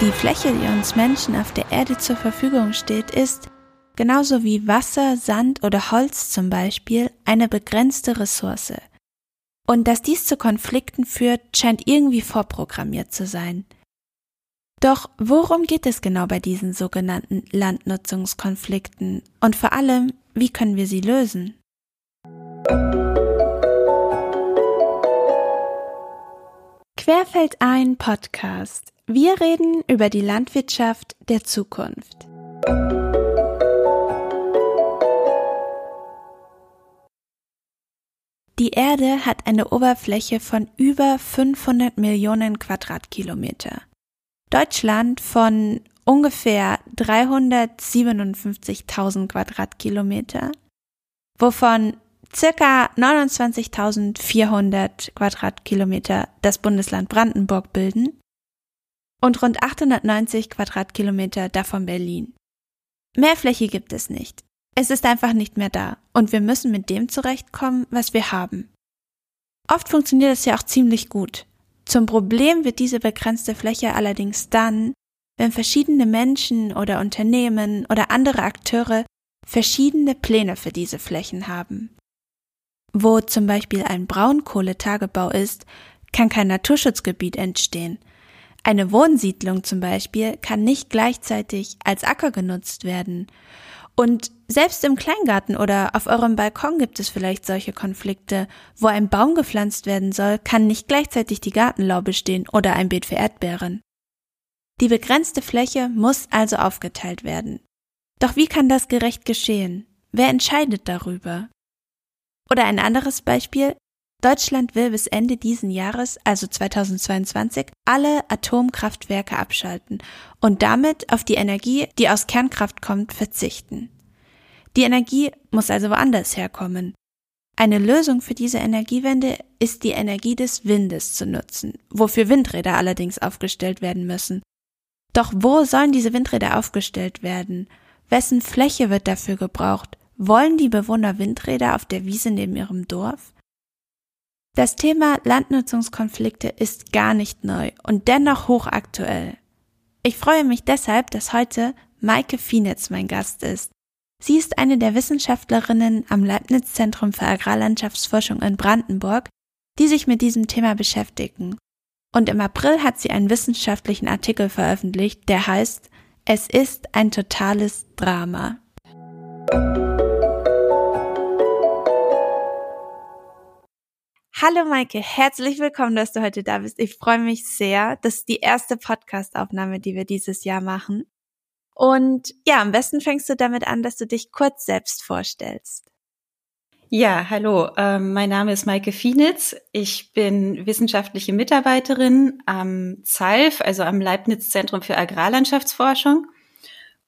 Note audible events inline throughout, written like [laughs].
Die Fläche, die uns Menschen auf der Erde zur Verfügung steht, ist, genauso wie Wasser, Sand oder Holz zum Beispiel, eine begrenzte Ressource. Und dass dies zu Konflikten führt, scheint irgendwie vorprogrammiert zu sein. Doch worum geht es genau bei diesen sogenannten Landnutzungskonflikten und vor allem, wie können wir sie lösen? Querfeld ein Podcast. Wir reden über die Landwirtschaft der Zukunft. Die Erde hat eine Oberfläche von über 500 Millionen Quadratkilometer. Deutschland von ungefähr 357.000 Quadratkilometer, wovon circa 29.400 Quadratkilometer das Bundesland Brandenburg bilden und rund 890 Quadratkilometer davon Berlin. Mehr Fläche gibt es nicht. Es ist einfach nicht mehr da und wir müssen mit dem zurechtkommen, was wir haben. Oft funktioniert es ja auch ziemlich gut. Zum Problem wird diese begrenzte Fläche allerdings dann, wenn verschiedene Menschen oder Unternehmen oder andere Akteure verschiedene Pläne für diese Flächen haben. Wo zum Beispiel ein Braunkohletagebau ist, kann kein Naturschutzgebiet entstehen. Eine Wohnsiedlung zum Beispiel kann nicht gleichzeitig als Acker genutzt werden. Und selbst im Kleingarten oder auf eurem Balkon gibt es vielleicht solche Konflikte. Wo ein Baum gepflanzt werden soll, kann nicht gleichzeitig die Gartenlaube stehen oder ein Beet für Erdbeeren. Die begrenzte Fläche muss also aufgeteilt werden. Doch wie kann das gerecht geschehen? Wer entscheidet darüber? Oder ein anderes Beispiel. Deutschland will bis Ende diesen Jahres, also 2022, alle Atomkraftwerke abschalten und damit auf die Energie, die aus Kernkraft kommt, verzichten. Die Energie muss also woanders herkommen. Eine Lösung für diese Energiewende ist die Energie des Windes zu nutzen, wofür Windräder allerdings aufgestellt werden müssen. Doch wo sollen diese Windräder aufgestellt werden? Wessen Fläche wird dafür gebraucht? Wollen die Bewohner Windräder auf der Wiese neben ihrem Dorf? Das Thema Landnutzungskonflikte ist gar nicht neu und dennoch hochaktuell. Ich freue mich deshalb, dass heute Maike Fienitz mein Gast ist. Sie ist eine der Wissenschaftlerinnen am Leibniz Zentrum für Agrarlandschaftsforschung in Brandenburg, die sich mit diesem Thema beschäftigen. Und im April hat sie einen wissenschaftlichen Artikel veröffentlicht, der heißt Es ist ein totales Drama. Hallo Maike, herzlich willkommen, dass du heute da bist. Ich freue mich sehr. Das ist die erste Podcast-Aufnahme, die wir dieses Jahr machen. Und ja, am besten fängst du damit an, dass du dich kurz selbst vorstellst. Ja, hallo, ähm, mein Name ist Maike Fienitz. Ich bin wissenschaftliche Mitarbeiterin am ZALF, also am Leibniz Zentrum für Agrarlandschaftsforschung.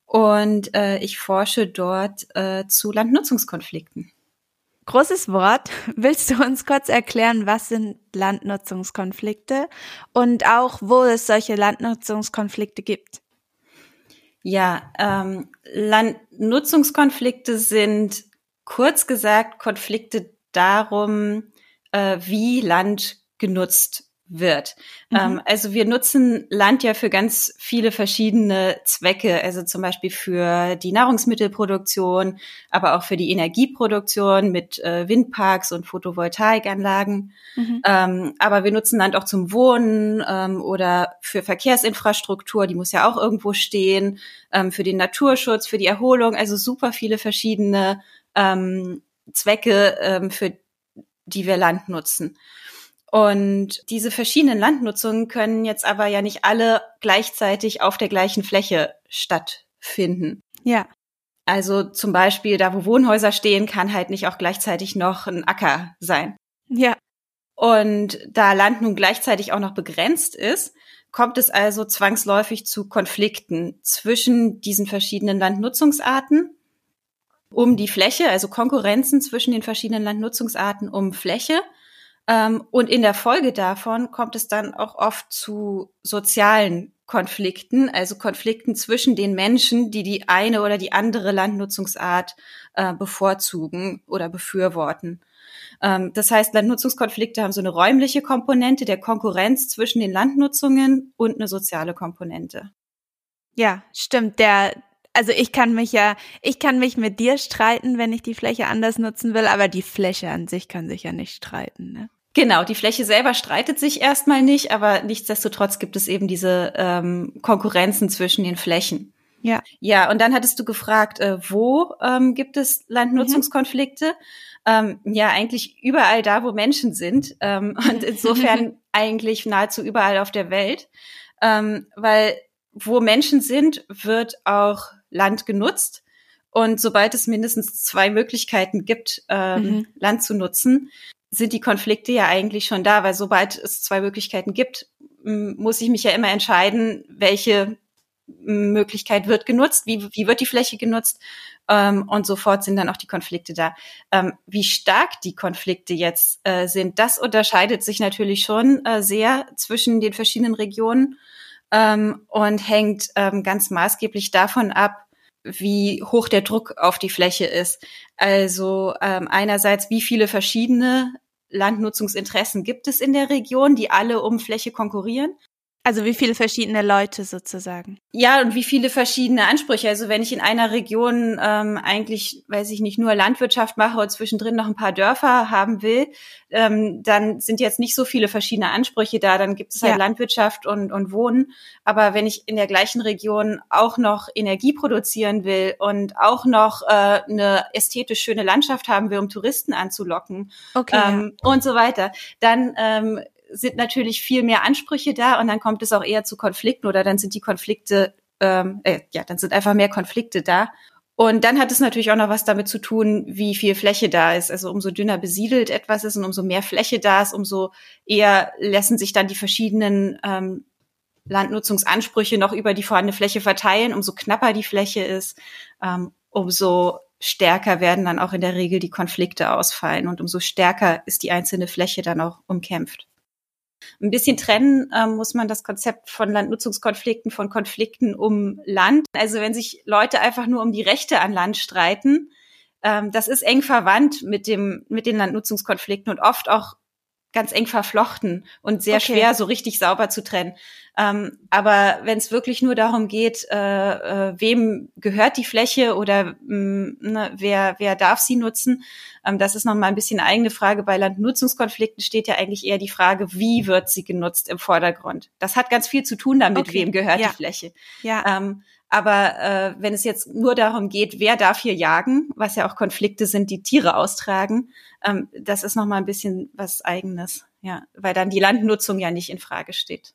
Und äh, ich forsche dort äh, zu Landnutzungskonflikten. Großes Wort. [laughs] Willst du uns kurz erklären, was sind Landnutzungskonflikte und auch, wo es solche Landnutzungskonflikte gibt? Ja, ähm, Landnutzungskonflikte sind kurz gesagt Konflikte darum, äh, wie Land genutzt wird. Mhm. Ähm, also wir nutzen Land ja für ganz viele verschiedene Zwecke, also zum Beispiel für die Nahrungsmittelproduktion, aber auch für die Energieproduktion mit äh, Windparks und Photovoltaikanlagen. Mhm. Ähm, aber wir nutzen Land auch zum Wohnen ähm, oder für Verkehrsinfrastruktur, die muss ja auch irgendwo stehen, ähm, für den Naturschutz, für die Erholung, also super viele verschiedene ähm, Zwecke, ähm, für die wir Land nutzen. Und diese verschiedenen Landnutzungen können jetzt aber ja nicht alle gleichzeitig auf der gleichen Fläche stattfinden. Ja. Also zum Beispiel da, wo Wohnhäuser stehen, kann halt nicht auch gleichzeitig noch ein Acker sein. Ja. Und da Land nun gleichzeitig auch noch begrenzt ist, kommt es also zwangsläufig zu Konflikten zwischen diesen verschiedenen Landnutzungsarten um die Fläche, also Konkurrenzen zwischen den verschiedenen Landnutzungsarten um Fläche und in der Folge davon kommt es dann auch oft zu sozialen Konflikten, also Konflikten zwischen den Menschen, die die eine oder die andere Landnutzungsart äh, bevorzugen oder befürworten. Ähm, das heißt, Landnutzungskonflikte haben so eine räumliche Komponente der Konkurrenz zwischen den Landnutzungen und eine soziale Komponente. Ja, stimmt. Der, also ich kann mich ja, ich kann mich mit dir streiten, wenn ich die Fläche anders nutzen will, aber die Fläche an sich kann sich ja nicht streiten. Ne? Genau, die Fläche selber streitet sich erstmal nicht, aber nichtsdestotrotz gibt es eben diese ähm, Konkurrenzen zwischen den Flächen. Ja. Ja, und dann hattest du gefragt, äh, wo ähm, gibt es Landnutzungskonflikte? Mhm. Ähm, ja, eigentlich überall da, wo Menschen sind. Ähm, [laughs] und insofern eigentlich nahezu überall auf der Welt. Ähm, weil wo Menschen sind, wird auch Land genutzt. Und sobald es mindestens zwei Möglichkeiten gibt, ähm, mhm. Land zu nutzen, sind die Konflikte ja eigentlich schon da, weil sobald es zwei Möglichkeiten gibt, muss ich mich ja immer entscheiden, welche Möglichkeit wird genutzt, wie, wie wird die Fläche genutzt ähm, und sofort sind dann auch die Konflikte da. Ähm, wie stark die Konflikte jetzt äh, sind, das unterscheidet sich natürlich schon äh, sehr zwischen den verschiedenen Regionen ähm, und hängt ähm, ganz maßgeblich davon ab, wie hoch der Druck auf die Fläche ist. Also ähm, einerseits, wie viele verschiedene Landnutzungsinteressen gibt es in der Region, die alle um Fläche konkurrieren. Also wie viele verschiedene Leute sozusagen. Ja, und wie viele verschiedene Ansprüche. Also wenn ich in einer Region ähm, eigentlich, weiß ich nicht, nur Landwirtschaft mache und zwischendrin noch ein paar Dörfer haben will, ähm, dann sind jetzt nicht so viele verschiedene Ansprüche da. Dann gibt es halt ja. Landwirtschaft und, und Wohnen. Aber wenn ich in der gleichen Region auch noch Energie produzieren will und auch noch äh, eine ästhetisch schöne Landschaft haben will, um Touristen anzulocken okay, ähm, ja. und so weiter, dann ähm, sind natürlich viel mehr Ansprüche da und dann kommt es auch eher zu Konflikten oder dann sind die Konflikte, ähm, äh, ja, dann sind einfach mehr Konflikte da. Und dann hat es natürlich auch noch was damit zu tun, wie viel Fläche da ist. Also umso dünner besiedelt etwas ist und umso mehr Fläche da ist, umso eher lassen sich dann die verschiedenen ähm, Landnutzungsansprüche noch über die vorhandene Fläche verteilen. Umso knapper die Fläche ist, ähm, umso stärker werden dann auch in der Regel die Konflikte ausfallen und umso stärker ist die einzelne Fläche dann auch umkämpft. Ein bisschen trennen ähm, muss man das Konzept von Landnutzungskonflikten von Konflikten um Land. Also wenn sich Leute einfach nur um die Rechte an Land streiten, ähm, das ist eng verwandt mit dem mit den Landnutzungskonflikten und oft auch ganz eng verflochten und sehr okay. schwer so richtig sauber zu trennen. Ähm, aber wenn es wirklich nur darum geht, äh, äh, wem gehört die Fläche oder mh, mm, ne, wer, wer darf sie nutzen, ähm, das ist nochmal ein bisschen eine eigene Frage. Bei Landnutzungskonflikten steht ja eigentlich eher die Frage, wie wird sie genutzt im Vordergrund. Das hat ganz viel zu tun damit, okay. wem gehört ja. die Fläche. Ja. Ähm, aber äh, wenn es jetzt nur darum geht, wer darf hier jagen, was ja auch Konflikte sind, die Tiere austragen, ähm, das ist noch mal ein bisschen was Eigenes, ja, weil dann die Landnutzung ja nicht in Frage steht.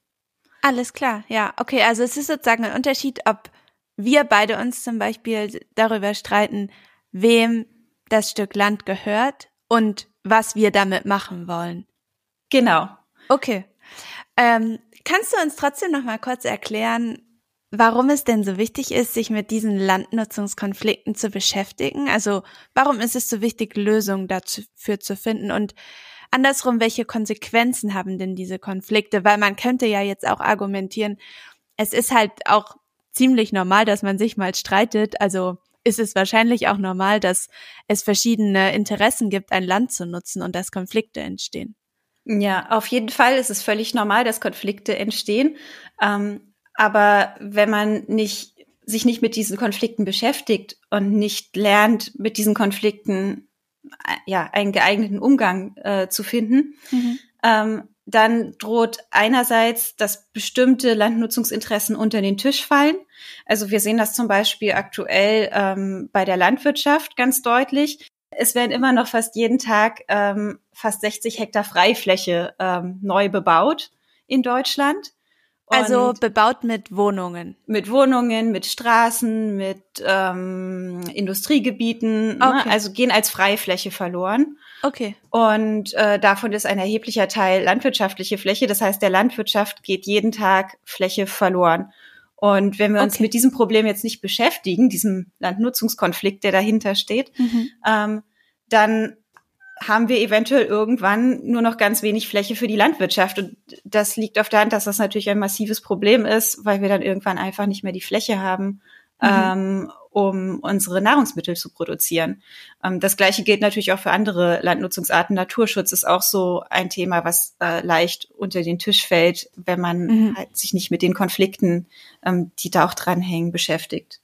Alles klar, ja, okay. Also es ist sozusagen ein Unterschied, ob wir beide uns zum Beispiel darüber streiten, wem das Stück Land gehört und was wir damit machen wollen. Genau. Okay. Ähm, kannst du uns trotzdem noch mal kurz erklären, warum es denn so wichtig ist, sich mit diesen Landnutzungskonflikten zu beschäftigen. Also warum ist es so wichtig, Lösungen dafür zu finden und andersrum, welche Konsequenzen haben denn diese Konflikte? Weil man könnte ja jetzt auch argumentieren, es ist halt auch ziemlich normal, dass man sich mal streitet. Also ist es wahrscheinlich auch normal, dass es verschiedene Interessen gibt, ein Land zu nutzen und dass Konflikte entstehen. Ja, auf jeden Fall ist es völlig normal, dass Konflikte entstehen. Ähm, aber wenn man nicht, sich nicht mit diesen Konflikten beschäftigt und nicht lernt, mit diesen Konflikten ja, einen geeigneten Umgang äh, zu finden, mhm. ähm, dann droht einerseits, dass bestimmte Landnutzungsinteressen unter den Tisch fallen. Also wir sehen das zum Beispiel aktuell ähm, bei der Landwirtschaft ganz deutlich. Es werden immer noch fast jeden Tag ähm, fast 60 Hektar Freifläche ähm, neu bebaut in Deutschland. Also bebaut mit Wohnungen. Mit Wohnungen, mit Straßen, mit ähm, Industriegebieten, ne? okay. ne? also gehen als Freifläche verloren. Okay. Und äh, davon ist ein erheblicher Teil landwirtschaftliche Fläche. Das heißt, der Landwirtschaft geht jeden Tag Fläche verloren. Und wenn wir uns okay. mit diesem Problem jetzt nicht beschäftigen, diesem Landnutzungskonflikt, der dahinter steht, mhm. ähm, dann haben wir eventuell irgendwann nur noch ganz wenig Fläche für die Landwirtschaft. Und das liegt auf der Hand, dass das natürlich ein massives Problem ist, weil wir dann irgendwann einfach nicht mehr die Fläche haben, mhm. ähm, um unsere Nahrungsmittel zu produzieren. Ähm, das Gleiche gilt natürlich auch für andere Landnutzungsarten. Naturschutz ist auch so ein Thema, was äh, leicht unter den Tisch fällt, wenn man mhm. halt sich nicht mit den Konflikten, ähm, die da auch dranhängen, beschäftigt.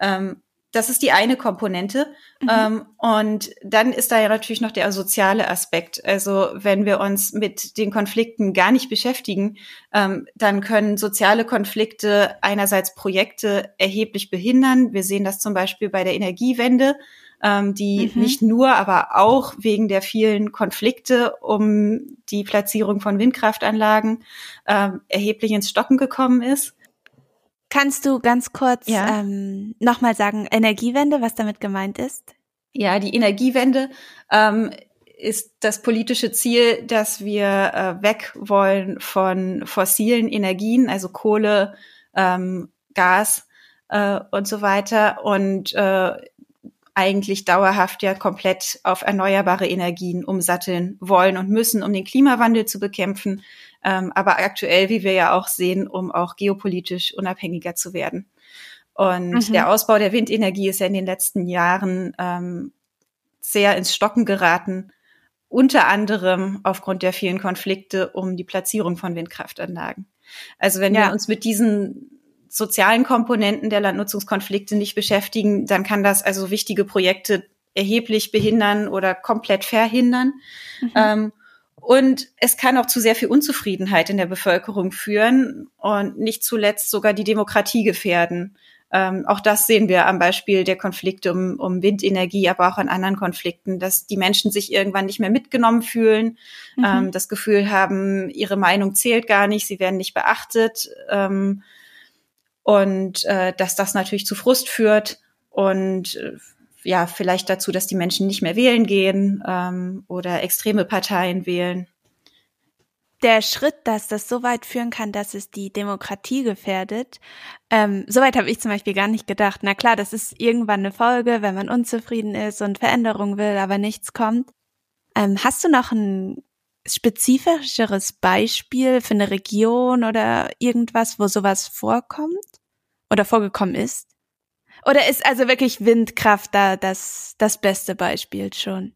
Ähm, das ist die eine Komponente. Mhm. Ähm, und dann ist da ja natürlich noch der soziale Aspekt. Also wenn wir uns mit den Konflikten gar nicht beschäftigen, ähm, dann können soziale Konflikte einerseits Projekte erheblich behindern. Wir sehen das zum Beispiel bei der Energiewende, ähm, die mhm. nicht nur, aber auch wegen der vielen Konflikte um die Platzierung von Windkraftanlagen ähm, erheblich ins Stocken gekommen ist. Kannst du ganz kurz ja. ähm, nochmal sagen, Energiewende, was damit gemeint ist? Ja, die Energiewende ähm, ist das politische Ziel, dass wir äh, weg wollen von fossilen Energien, also Kohle, ähm, Gas äh, und so weiter und äh, eigentlich dauerhaft ja komplett auf erneuerbare Energien umsatteln wollen und müssen, um den Klimawandel zu bekämpfen, ähm, aber aktuell, wie wir ja auch sehen, um auch geopolitisch unabhängiger zu werden. Und mhm. der Ausbau der Windenergie ist ja in den letzten Jahren ähm, sehr ins Stocken geraten, unter anderem aufgrund der vielen Konflikte um die Platzierung von Windkraftanlagen. Also wenn ja. wir uns mit diesen sozialen Komponenten der Landnutzungskonflikte nicht beschäftigen, dann kann das also wichtige Projekte erheblich behindern oder komplett verhindern. Mhm. Ähm, und es kann auch zu sehr viel Unzufriedenheit in der Bevölkerung führen und nicht zuletzt sogar die Demokratie gefährden. Ähm, auch das sehen wir am Beispiel der Konflikte um, um Windenergie, aber auch an anderen Konflikten, dass die Menschen sich irgendwann nicht mehr mitgenommen fühlen, mhm. ähm, das Gefühl haben, ihre Meinung zählt gar nicht, sie werden nicht beachtet ähm, und äh, dass das natürlich zu Frust führt und äh, ja, vielleicht dazu, dass die Menschen nicht mehr wählen gehen ähm, oder extreme Parteien wählen. Der Schritt, dass das so weit führen kann, dass es die Demokratie gefährdet, ähm, soweit habe ich zum Beispiel gar nicht gedacht. Na klar, das ist irgendwann eine Folge, wenn man unzufrieden ist und Veränderung will, aber nichts kommt. Ähm, hast du noch ein spezifischeres Beispiel für eine Region oder irgendwas, wo sowas vorkommt oder vorgekommen ist? Oder ist also wirklich Windkraft da das, das beste Beispiel schon?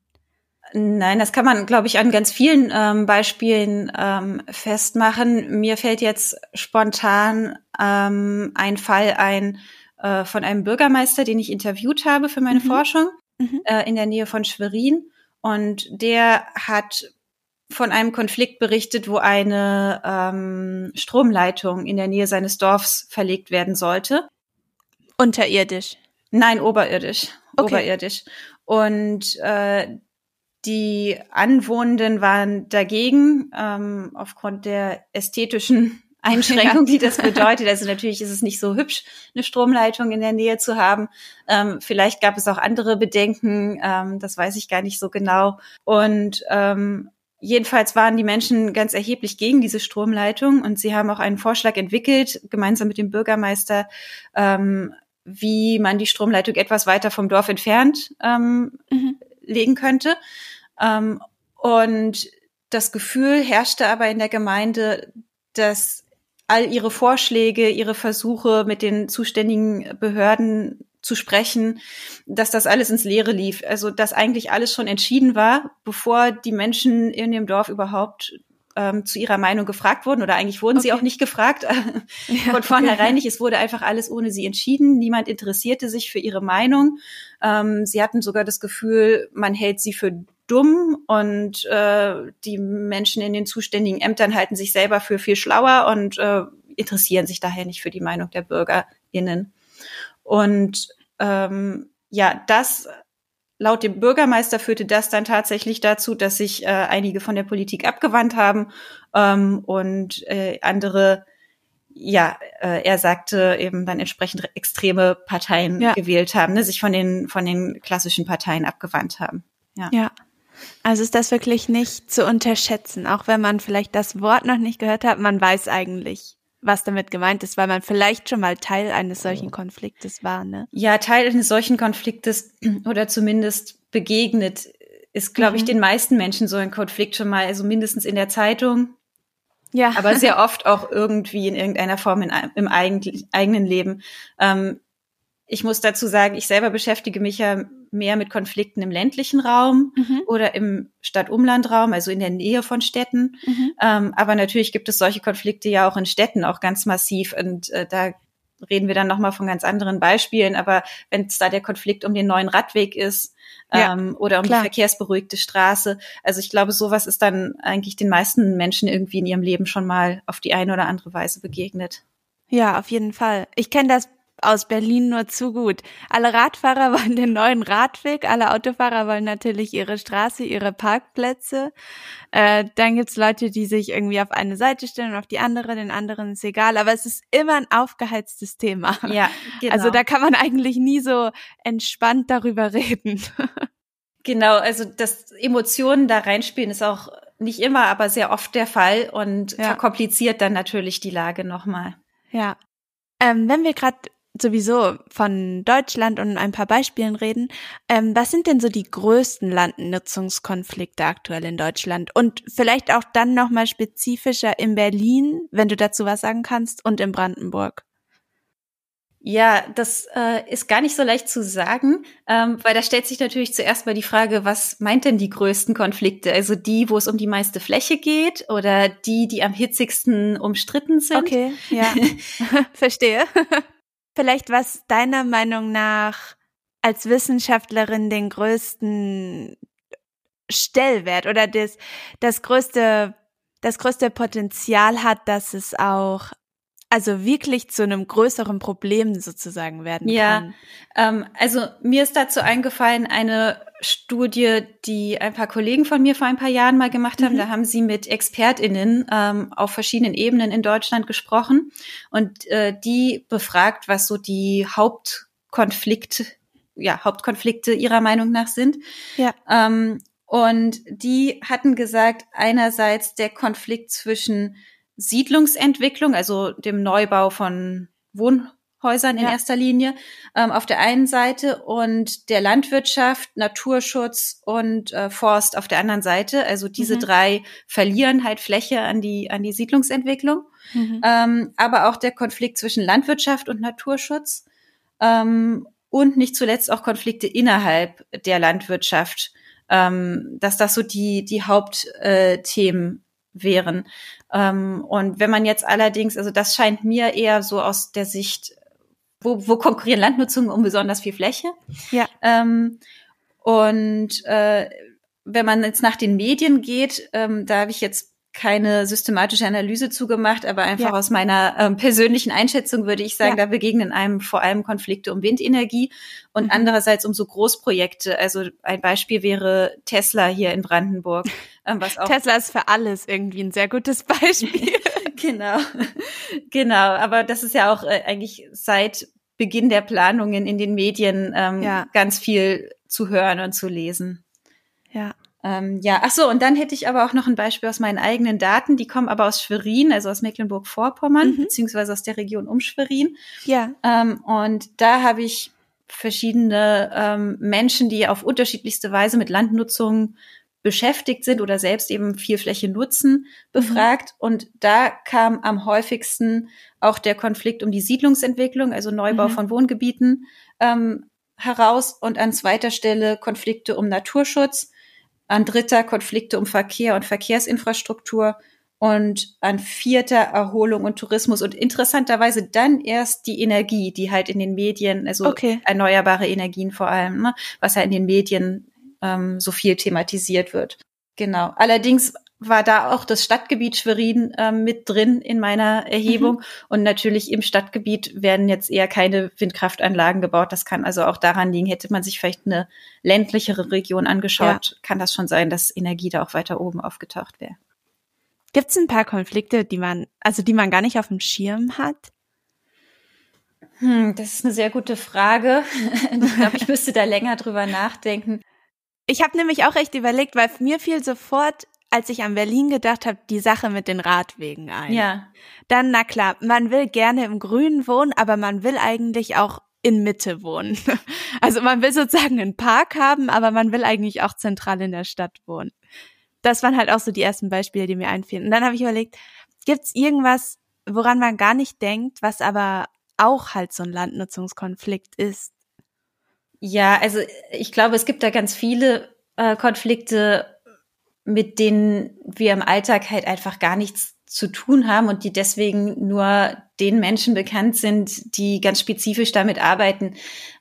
Nein, das kann man, glaube ich, an ganz vielen ähm, Beispielen ähm, festmachen. Mir fällt jetzt spontan ähm, ein Fall ein äh, von einem Bürgermeister, den ich interviewt habe für meine mhm. Forschung mhm. Äh, in der Nähe von Schwerin. Und der hat von einem Konflikt berichtet, wo eine ähm, Stromleitung in der Nähe seines Dorfs verlegt werden sollte. Unterirdisch? Nein, oberirdisch. Okay. Oberirdisch. Und äh, die Anwohnenden waren dagegen, ähm, aufgrund der ästhetischen [laughs] Einschränkung, ja. die das bedeutet. Also natürlich ist es nicht so hübsch, eine Stromleitung in der Nähe zu haben. Ähm, vielleicht gab es auch andere Bedenken, ähm, das weiß ich gar nicht so genau. Und ähm, jedenfalls waren die Menschen ganz erheblich gegen diese Stromleitung und sie haben auch einen Vorschlag entwickelt, gemeinsam mit dem Bürgermeister, ähm, wie man die Stromleitung etwas weiter vom Dorf entfernt ähm, mhm. legen könnte. Ähm, und das Gefühl herrschte aber in der Gemeinde, dass all ihre Vorschläge, ihre Versuche mit den zuständigen Behörden zu sprechen, dass das alles ins Leere lief. Also dass eigentlich alles schon entschieden war, bevor die Menschen in dem Dorf überhaupt ähm, zu ihrer Meinung gefragt wurden oder eigentlich wurden okay. sie auch nicht gefragt [laughs] ja, von vornherein okay. nicht. Es wurde einfach alles ohne sie entschieden. Niemand interessierte sich für ihre Meinung. Ähm, sie hatten sogar das Gefühl, man hält sie für dumm und äh, die Menschen in den zuständigen Ämtern halten sich selber für viel schlauer und äh, interessieren sich daher nicht für die Meinung der BürgerInnen. Und ähm, ja, das Laut dem Bürgermeister führte das dann tatsächlich dazu, dass sich äh, einige von der Politik abgewandt haben ähm, und äh, andere, ja, äh, er sagte eben dann entsprechend extreme Parteien ja. gewählt haben, ne, sich von den von den klassischen Parteien abgewandt haben. Ja. ja. Also ist das wirklich nicht zu unterschätzen, auch wenn man vielleicht das Wort noch nicht gehört hat, man weiß eigentlich, was damit gemeint ist, weil man vielleicht schon mal Teil eines solchen Konfliktes war, ne? Ja, Teil eines solchen Konfliktes [clears throat] oder zumindest begegnet ist, glaube mhm. ich, den meisten Menschen so ein Konflikt schon mal, also mindestens in der Zeitung. Ja. Aber sehr [laughs] oft auch irgendwie in irgendeiner Form in, im eigen, eigenen Leben. Ähm, ich muss dazu sagen, ich selber beschäftige mich ja mehr mit Konflikten im ländlichen Raum mhm. oder im Stadt-Umland-Raum, also in der Nähe von Städten. Mhm. Ähm, aber natürlich gibt es solche Konflikte ja auch in Städten auch ganz massiv. Und äh, da reden wir dann nochmal von ganz anderen Beispielen. Aber wenn es da der Konflikt um den neuen Radweg ist ja, ähm, oder um klar. die verkehrsberuhigte Straße, also ich glaube, sowas ist dann eigentlich den meisten Menschen irgendwie in ihrem Leben schon mal auf die eine oder andere Weise begegnet. Ja, auf jeden Fall. Ich kenne das aus Berlin nur zu gut. Alle Radfahrer [laughs] wollen den neuen Radweg, alle Autofahrer wollen natürlich ihre Straße, ihre Parkplätze. Äh, dann gibt's Leute, die sich irgendwie auf eine Seite stellen und auf die andere, den anderen ist egal. Aber es ist immer ein aufgeheiztes Thema. Ja, [laughs] genau. Also da kann man eigentlich nie so entspannt darüber [laughs] reden. Genau, also dass Emotionen da reinspielen ist auch nicht immer, aber sehr oft der Fall und ja. verkompliziert dann natürlich die Lage nochmal. Ja. Ähm, wenn wir gerade sowieso von Deutschland und ein paar Beispielen reden, ähm, was sind denn so die größten Landnutzungskonflikte aktuell in Deutschland? Und vielleicht auch dann nochmal spezifischer in Berlin, wenn du dazu was sagen kannst, und in Brandenburg. Ja, das äh, ist gar nicht so leicht zu sagen, ähm, weil da stellt sich natürlich zuerst mal die Frage, was meint denn die größten Konflikte? Also die, wo es um die meiste Fläche geht oder die, die am hitzigsten umstritten sind? Okay, ja, [laughs] [laughs] verstehe. [laughs] Vielleicht was deiner Meinung nach als Wissenschaftlerin den größten Stellwert oder das, das größte, das größte Potenzial hat, dass es auch also wirklich zu einem größeren Problem sozusagen werden ja, kann. Ja, ähm, also mir ist dazu eingefallen eine Studie, die ein paar Kollegen von mir vor ein paar Jahren mal gemacht haben. Mhm. Da haben sie mit ExpertInnen ähm, auf verschiedenen Ebenen in Deutschland gesprochen und äh, die befragt, was so die Hauptkonflikte, ja, Hauptkonflikte ihrer Meinung nach sind. Ja. Ähm, und die hatten gesagt, einerseits der Konflikt zwischen Siedlungsentwicklung, also dem Neubau von Wohnhäusern in ja. erster Linie ähm, auf der einen Seite und der Landwirtschaft, Naturschutz und äh, Forst auf der anderen Seite. Also diese mhm. drei verlieren halt Fläche an die an die Siedlungsentwicklung, mhm. ähm, aber auch der Konflikt zwischen Landwirtschaft und Naturschutz ähm, und nicht zuletzt auch Konflikte innerhalb der Landwirtschaft. Ähm, dass das so die die Hauptthemen äh, wären. Ähm, und wenn man jetzt allerdings, also das scheint mir eher so aus der Sicht, wo, wo konkurrieren Landnutzungen um besonders viel Fläche? Ja. Ähm, und äh, wenn man jetzt nach den Medien geht, ähm, da habe ich jetzt keine systematische Analyse zugemacht, aber einfach ja. aus meiner ähm, persönlichen Einschätzung würde ich sagen, ja. da begegnen einem vor allem Konflikte um Windenergie und mhm. andererseits um so Großprojekte. Also ein Beispiel wäre Tesla hier in Brandenburg. [laughs] Ähm, was auch Tesla ist für alles irgendwie ein sehr gutes [laughs] Beispiel. [laughs] genau, genau. Aber das ist ja auch äh, eigentlich seit Beginn der Planungen in den Medien ähm, ja. ganz viel zu hören und zu lesen. Ja. Ähm, ja, ach so, und dann hätte ich aber auch noch ein Beispiel aus meinen eigenen Daten. Die kommen aber aus Schwerin, also aus Mecklenburg-Vorpommern, mhm. beziehungsweise aus der Region um Schwerin. Ja. Ähm, und da habe ich verschiedene ähm, Menschen, die auf unterschiedlichste Weise mit Landnutzung beschäftigt sind oder selbst eben viel Fläche nutzen, befragt. Mhm. Und da kam am häufigsten auch der Konflikt um die Siedlungsentwicklung, also Neubau mhm. von Wohngebieten, ähm, heraus. Und an zweiter Stelle Konflikte um Naturschutz an dritter Konflikte um Verkehr und Verkehrsinfrastruktur und an vierter Erholung und Tourismus und interessanterweise dann erst die Energie, die halt in den Medien, also okay. erneuerbare Energien vor allem, ne, was ja in den Medien ähm, so viel thematisiert wird. Genau. Allerdings war da auch das Stadtgebiet Schwerin äh, mit drin in meiner Erhebung. Mhm. Und natürlich im Stadtgebiet werden jetzt eher keine Windkraftanlagen gebaut. Das kann also auch daran liegen, hätte man sich vielleicht eine ländlichere Region angeschaut, ja. kann das schon sein, dass Energie da auch weiter oben aufgetaucht wäre. Gibt es ein paar Konflikte, die man, also die man gar nicht auf dem Schirm hat? Hm, das ist eine sehr gute Frage. [laughs] ich glaube, ich müsste da länger drüber nachdenken. Ich habe nämlich auch echt überlegt, weil mir fiel sofort als ich an Berlin gedacht habe, die Sache mit den Radwegen ein. Ja. Dann, na klar, man will gerne im Grünen wohnen, aber man will eigentlich auch in Mitte wohnen. [laughs] Also man will sozusagen einen Park haben, aber man will eigentlich auch zentral in der Stadt wohnen. Das waren halt auch so die ersten Beispiele, die mir einfielen. Und dann habe ich überlegt, gibt's irgendwas, woran man gar nicht denkt, was aber auch halt so ein Landnutzungskonflikt ist. Ja, also ich glaube, es gibt da ganz viele äh, Konflikte, mit denen wir im Alltag halt einfach gar nichts zu tun haben und die deswegen nur den Menschen bekannt sind, die ganz spezifisch damit arbeiten.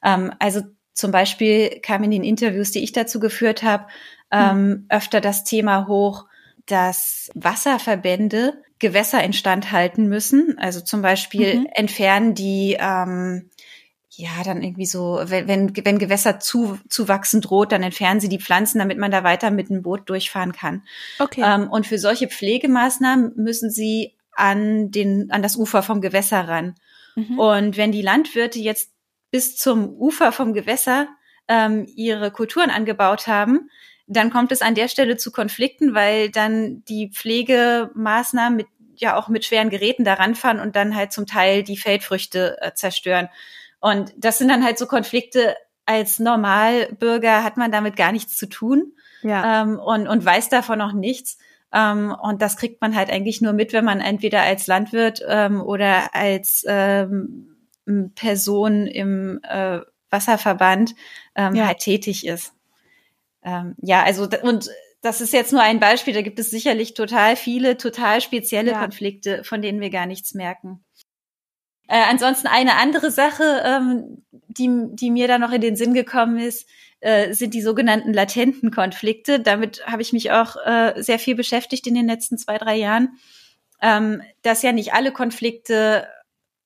Ähm, also zum Beispiel kam in den Interviews, die ich dazu geführt habe, ähm, hm. öfter das Thema hoch, dass Wasserverbände Gewässer instand halten müssen. Also zum Beispiel mhm. entfernen die ähm, ja, dann irgendwie so, wenn, wenn, wenn Gewässer zu, zu wachsen droht, dann entfernen sie die Pflanzen, damit man da weiter mit dem Boot durchfahren kann. Okay. Ähm, und für solche Pflegemaßnahmen müssen sie an den, an das Ufer vom Gewässer ran. Mhm. Und wenn die Landwirte jetzt bis zum Ufer vom Gewässer ähm, ihre Kulturen angebaut haben, dann kommt es an der Stelle zu Konflikten, weil dann die Pflegemaßnahmen mit ja auch mit schweren Geräten da ranfahren und dann halt zum Teil die Feldfrüchte äh, zerstören. Und das sind dann halt so Konflikte, als Normalbürger hat man damit gar nichts zu tun ja. ähm, und, und weiß davon noch nichts. Ähm, und das kriegt man halt eigentlich nur mit, wenn man entweder als Landwirt ähm, oder als ähm, Person im äh, Wasserverband ähm, ja. halt tätig ist. Ähm, ja, also und das ist jetzt nur ein Beispiel, da gibt es sicherlich total viele, total spezielle ja. Konflikte, von denen wir gar nichts merken. Äh, ansonsten eine andere Sache, ähm, die, die mir da noch in den Sinn gekommen ist, äh, sind die sogenannten latenten Konflikte. Damit habe ich mich auch äh, sehr viel beschäftigt in den letzten zwei, drei Jahren. Ähm, dass ja nicht alle Konflikte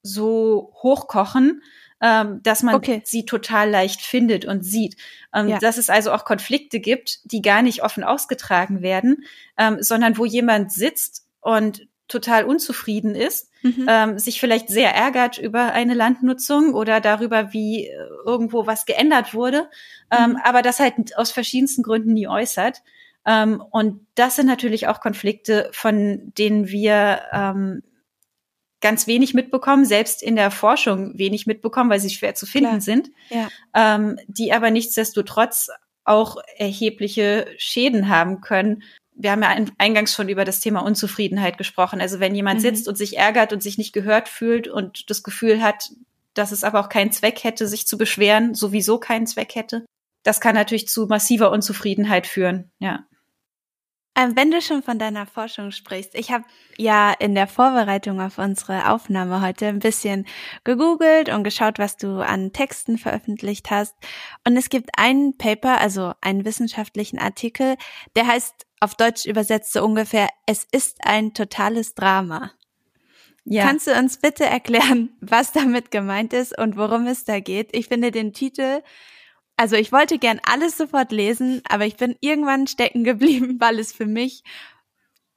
so hochkochen, ähm, dass man okay. sie total leicht findet und sieht. Ähm, ja. Dass es also auch Konflikte gibt, die gar nicht offen ausgetragen werden, ähm, sondern wo jemand sitzt und total unzufrieden ist, mhm. ähm, sich vielleicht sehr ärgert über eine Landnutzung oder darüber, wie äh, irgendwo was geändert wurde, ähm, mhm. aber das halt aus verschiedensten Gründen nie äußert. Ähm, und das sind natürlich auch Konflikte, von denen wir ähm, ganz wenig mitbekommen, selbst in der Forschung wenig mitbekommen, weil sie schwer zu finden Klar. sind, ja. ähm, die aber nichtsdestotrotz auch erhebliche Schäden haben können wir haben ja eingangs schon über das Thema Unzufriedenheit gesprochen. Also wenn jemand mhm. sitzt und sich ärgert und sich nicht gehört fühlt und das Gefühl hat, dass es aber auch keinen Zweck hätte, sich zu beschweren, sowieso keinen Zweck hätte, das kann natürlich zu massiver Unzufriedenheit führen, ja. Ähm, wenn du schon von deiner Forschung sprichst, ich habe ja in der Vorbereitung auf unsere Aufnahme heute ein bisschen gegoogelt und geschaut, was du an Texten veröffentlicht hast. Und es gibt einen Paper, also einen wissenschaftlichen Artikel, der heißt auf Deutsch übersetzt so ungefähr, es ist ein totales Drama. Ja. Kannst du uns bitte erklären, [laughs] was damit gemeint ist und worum es da geht? Ich finde den Titel also ich wollte gern alles sofort lesen, aber ich bin irgendwann stecken geblieben, [laughs] weil es für mich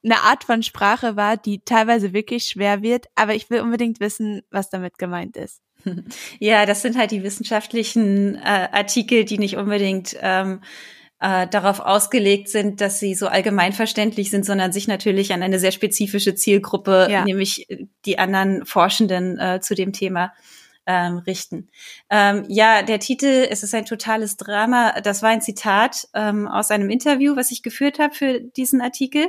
eine Art von Sprache war, die teilweise wirklich schwer wird, aber ich will unbedingt wissen, was damit gemeint ist. [laughs] Ja, das sind halt die wissenschaftlichen äh, Artikel, die nicht unbedingt ähm, äh, darauf ausgelegt sind, dass sie so allgemeinverständlich sind, sondern sich natürlich an eine sehr spezifische Zielgruppe, ja. nämlich die anderen Forschenden äh, zu dem Thema ähm, richten. Ähm, ja, der Titel, es ist ein totales Drama, das war ein Zitat ähm, aus einem Interview, was ich geführt habe für diesen Artikel.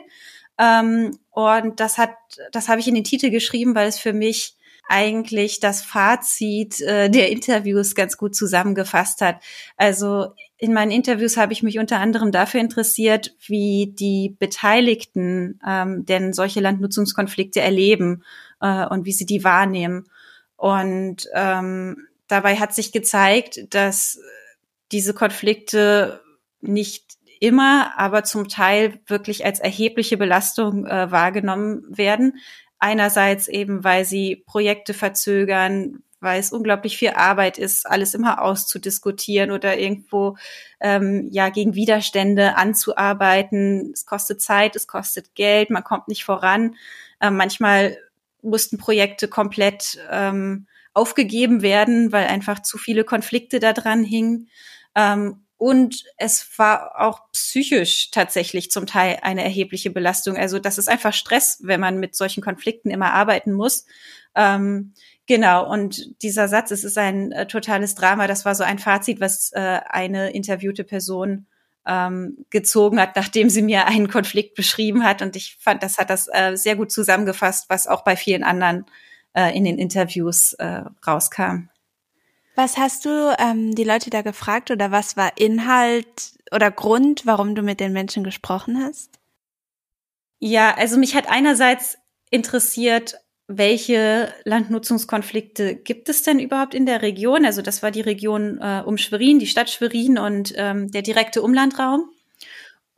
Ähm, und das hat, das habe ich in den Titel geschrieben, weil es für mich eigentlich das Fazit äh, der Interviews ganz gut zusammengefasst hat. Also in meinen Interviews habe ich mich unter anderem dafür interessiert, wie die Beteiligten ähm, denn solche Landnutzungskonflikte erleben äh, und wie sie die wahrnehmen. Und ähm, dabei hat sich gezeigt, dass diese Konflikte nicht immer, aber zum Teil wirklich als erhebliche Belastung äh, wahrgenommen werden. Einerseits eben, weil sie Projekte verzögern, weil es unglaublich viel Arbeit ist, alles immer auszudiskutieren oder irgendwo ähm, ja gegen Widerstände anzuarbeiten. Es kostet Zeit, es kostet Geld, man kommt nicht voran. Äh, manchmal mussten Projekte komplett ähm, aufgegeben werden, weil einfach zu viele Konflikte da dran hingen. Ähm, und es war auch psychisch tatsächlich zum Teil eine erhebliche Belastung. Also das ist einfach Stress, wenn man mit solchen Konflikten immer arbeiten muss. Ähm, genau, und dieser Satz, es ist ein äh, totales Drama, das war so ein Fazit, was äh, eine interviewte Person ähm, gezogen hat, nachdem sie mir einen Konflikt beschrieben hat. Und ich fand, das hat das äh, sehr gut zusammengefasst, was auch bei vielen anderen äh, in den Interviews äh, rauskam. Was hast du ähm, die Leute da gefragt oder was war Inhalt oder Grund, warum du mit den Menschen gesprochen hast? Ja, also mich hat einerseits interessiert, welche Landnutzungskonflikte gibt es denn überhaupt in der Region? Also das war die Region äh, um Schwerin, die Stadt Schwerin und ähm, der direkte Umlandraum.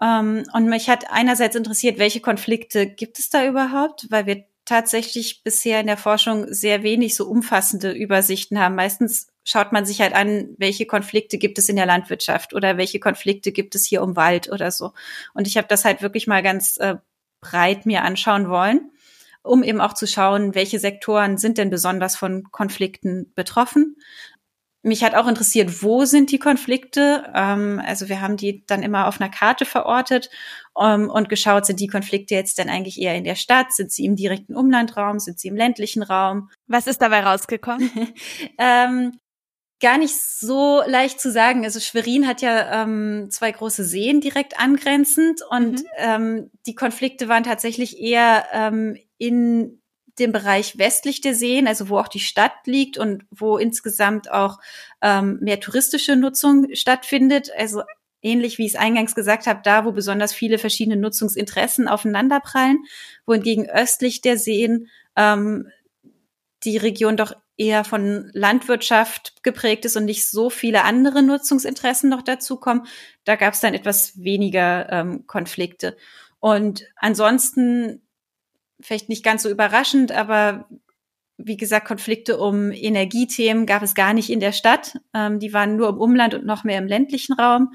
Ähm, und mich hat einerseits interessiert, welche Konflikte gibt es da überhaupt, weil wir tatsächlich bisher in der Forschung sehr wenig so umfassende Übersichten haben. Meistens schaut man sich halt an, welche Konflikte gibt es in der Landwirtschaft oder welche Konflikte gibt es hier um Wald oder so. Und ich habe das halt wirklich mal ganz äh, breit mir anschauen wollen, um eben auch zu schauen, welche Sektoren sind denn besonders von Konflikten betroffen. Mich hat auch interessiert, wo sind die Konflikte? Ähm, also wir haben die dann immer auf einer Karte verortet ähm, und geschaut, sind die Konflikte jetzt denn eigentlich eher in der Stadt? Sind sie im direkten Umlandraum? Sind sie im ländlichen Raum? Was ist dabei rausgekommen? [laughs] ähm, gar nicht so leicht zu sagen. Also Schwerin hat ja ähm, zwei große Seen direkt angrenzend und mhm. ähm, die Konflikte waren tatsächlich eher ähm, in dem Bereich westlich der Seen, also wo auch die Stadt liegt und wo insgesamt auch ähm, mehr touristische Nutzung stattfindet. Also ähnlich wie ich es eingangs gesagt habe, da, wo besonders viele verschiedene Nutzungsinteressen aufeinanderprallen, wohingegen östlich der Seen ähm, die Region doch eher von Landwirtschaft geprägt ist und nicht so viele andere Nutzungsinteressen noch dazukommen. Da gab es dann etwas weniger ähm, Konflikte. Und ansonsten, vielleicht nicht ganz so überraschend, aber wie gesagt, Konflikte um Energiethemen gab es gar nicht in der Stadt. Ähm, die waren nur im Umland und noch mehr im ländlichen Raum.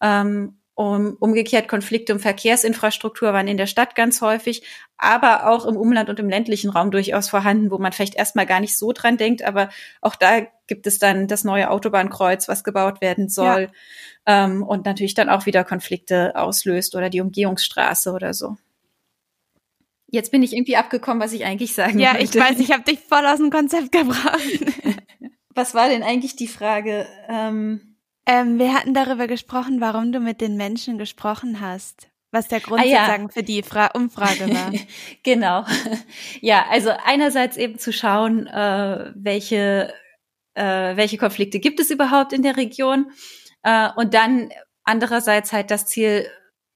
Ähm, um, umgekehrt Konflikte um Verkehrsinfrastruktur waren in der Stadt ganz häufig, aber auch im Umland und im ländlichen Raum durchaus vorhanden, wo man vielleicht erstmal gar nicht so dran denkt, aber auch da gibt es dann das neue Autobahnkreuz, was gebaut werden soll ja. ähm, und natürlich dann auch wieder Konflikte auslöst oder die Umgehungsstraße oder so. Jetzt bin ich irgendwie abgekommen, was ich eigentlich sagen ja, wollte. Ja, ich weiß, ich habe dich voll aus dem Konzept gebracht. [laughs] was war denn eigentlich die Frage? Ähm ähm, wir hatten darüber gesprochen, warum du mit den Menschen gesprochen hast. Was der Grund ah, ja. sozusagen für die Fra Umfrage war. [laughs] genau. Ja, also einerseits eben zu schauen, äh, welche, äh, welche Konflikte gibt es überhaupt in der Region. Äh, und dann andererseits halt das Ziel,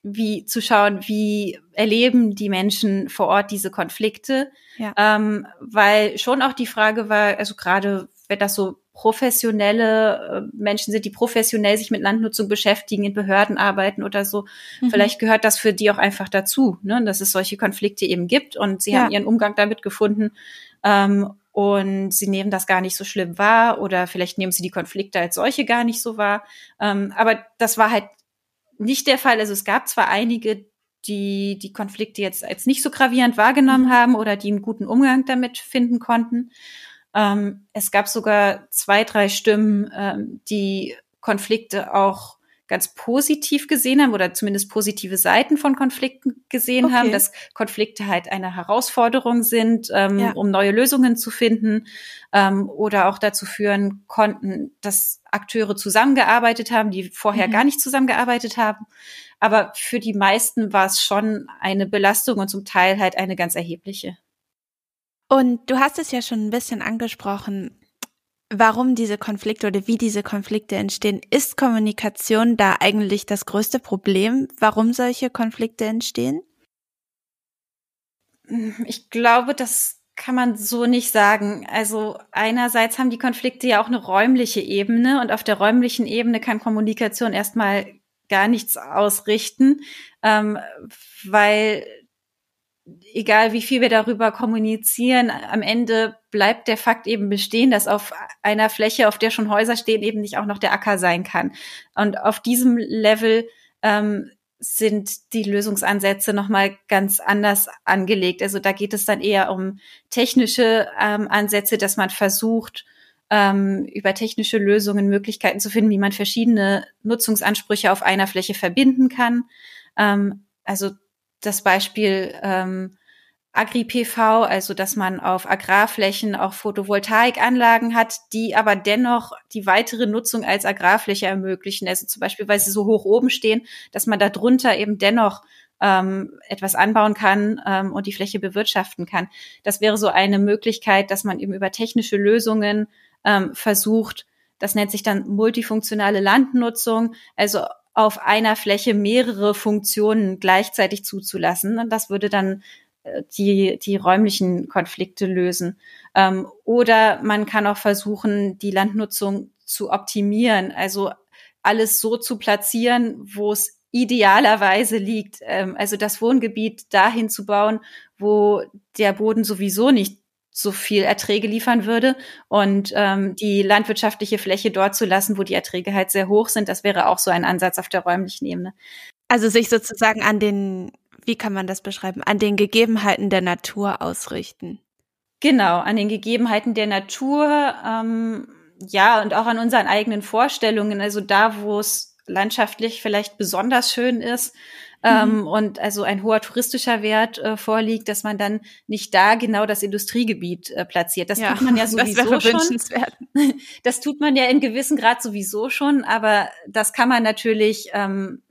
wie zu schauen, wie erleben die Menschen vor Ort diese Konflikte. Ja. Ähm, weil schon auch die Frage war, also gerade wenn das so professionelle äh, Menschen sind, die professionell sich mit Landnutzung beschäftigen, in Behörden arbeiten oder so. Mhm. Vielleicht gehört das für die auch einfach dazu, ne, dass es solche Konflikte eben gibt und sie ja. haben ihren Umgang damit gefunden. Ähm, und sie nehmen das gar nicht so schlimm wahr oder vielleicht nehmen sie die Konflikte als solche gar nicht so wahr. Ähm, aber das war halt nicht der Fall. Also es gab zwar einige, die die Konflikte jetzt als nicht so gravierend wahrgenommen mhm. haben oder die einen guten Umgang damit finden konnten. Ähm, es gab sogar zwei, drei Stimmen, ähm, die Konflikte auch ganz positiv gesehen haben oder zumindest positive Seiten von Konflikten gesehen okay. haben, dass Konflikte halt eine Herausforderung sind, ähm, ja. um neue Lösungen zu finden ähm, oder auch dazu führen konnten, dass Akteure zusammengearbeitet haben, die vorher mhm. gar nicht zusammengearbeitet haben. Aber für die meisten war es schon eine Belastung und zum Teil halt eine ganz erhebliche. Und du hast es ja schon ein bisschen angesprochen, warum diese Konflikte oder wie diese Konflikte entstehen. Ist Kommunikation da eigentlich das größte Problem, warum solche Konflikte entstehen? Ich glaube, das kann man so nicht sagen. Also einerseits haben die Konflikte ja auch eine räumliche Ebene und auf der räumlichen Ebene kann Kommunikation erstmal gar nichts ausrichten, ähm, weil egal wie viel wir darüber kommunizieren, am Ende bleibt der Fakt eben bestehen, dass auf einer Fläche, auf der schon Häuser stehen, eben nicht auch noch der Acker sein kann. Und auf diesem Level ähm, sind die Lösungsansätze nochmal ganz anders angelegt. Also da geht es dann eher um technische ähm, Ansätze, dass man versucht, ähm, über technische Lösungen Möglichkeiten zu finden, wie man verschiedene Nutzungsansprüche auf einer Fläche verbinden kann. Ähm, also das Beispiel ähm, Agri-PV, also dass man auf Agrarflächen auch Photovoltaikanlagen hat, die aber dennoch die weitere Nutzung als Agrarfläche ermöglichen. Also zum Beispiel, weil sie so hoch oben stehen, dass man darunter eben dennoch ähm, etwas anbauen kann ähm, und die Fläche bewirtschaften kann. Das wäre so eine Möglichkeit, dass man eben über technische Lösungen ähm, versucht, das nennt sich dann multifunktionale Landnutzung, also auf einer Fläche mehrere Funktionen gleichzeitig zuzulassen. Und das würde dann äh, die, die räumlichen Konflikte lösen. Ähm, oder man kann auch versuchen, die Landnutzung zu optimieren, also alles so zu platzieren, wo es idealerweise liegt. Ähm, also das Wohngebiet dahin zu bauen, wo der Boden sowieso nicht so viel Erträge liefern würde und ähm, die landwirtschaftliche Fläche dort zu lassen, wo die Erträge halt sehr hoch sind. Das wäre auch so ein Ansatz auf der räumlichen Ebene. Also sich sozusagen an den, wie kann man das beschreiben, an den Gegebenheiten der Natur ausrichten. Genau, an den Gegebenheiten der Natur, ähm, ja, und auch an unseren eigenen Vorstellungen. Also da, wo es landschaftlich vielleicht besonders schön ist, ähm, mhm. und also ein hoher touristischer Wert äh, vorliegt, dass man dann nicht da genau das Industriegebiet äh, platziert. Das ja, tut man ja [laughs] sowieso schon. [laughs] Das tut man ja in gewissem Grad sowieso schon, aber das kann man natürlich ähm,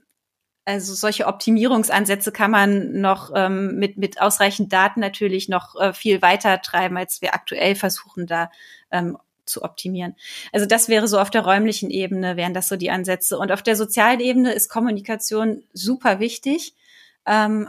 also solche Optimierungsansätze kann man noch ähm, mit, mit ausreichend Daten natürlich noch äh, viel weiter treiben, als wir aktuell versuchen, da ähm, zu optimieren. Also das wäre so auf der räumlichen Ebene, wären das so die Ansätze. Und auf der sozialen Ebene ist Kommunikation super wichtig, ähm,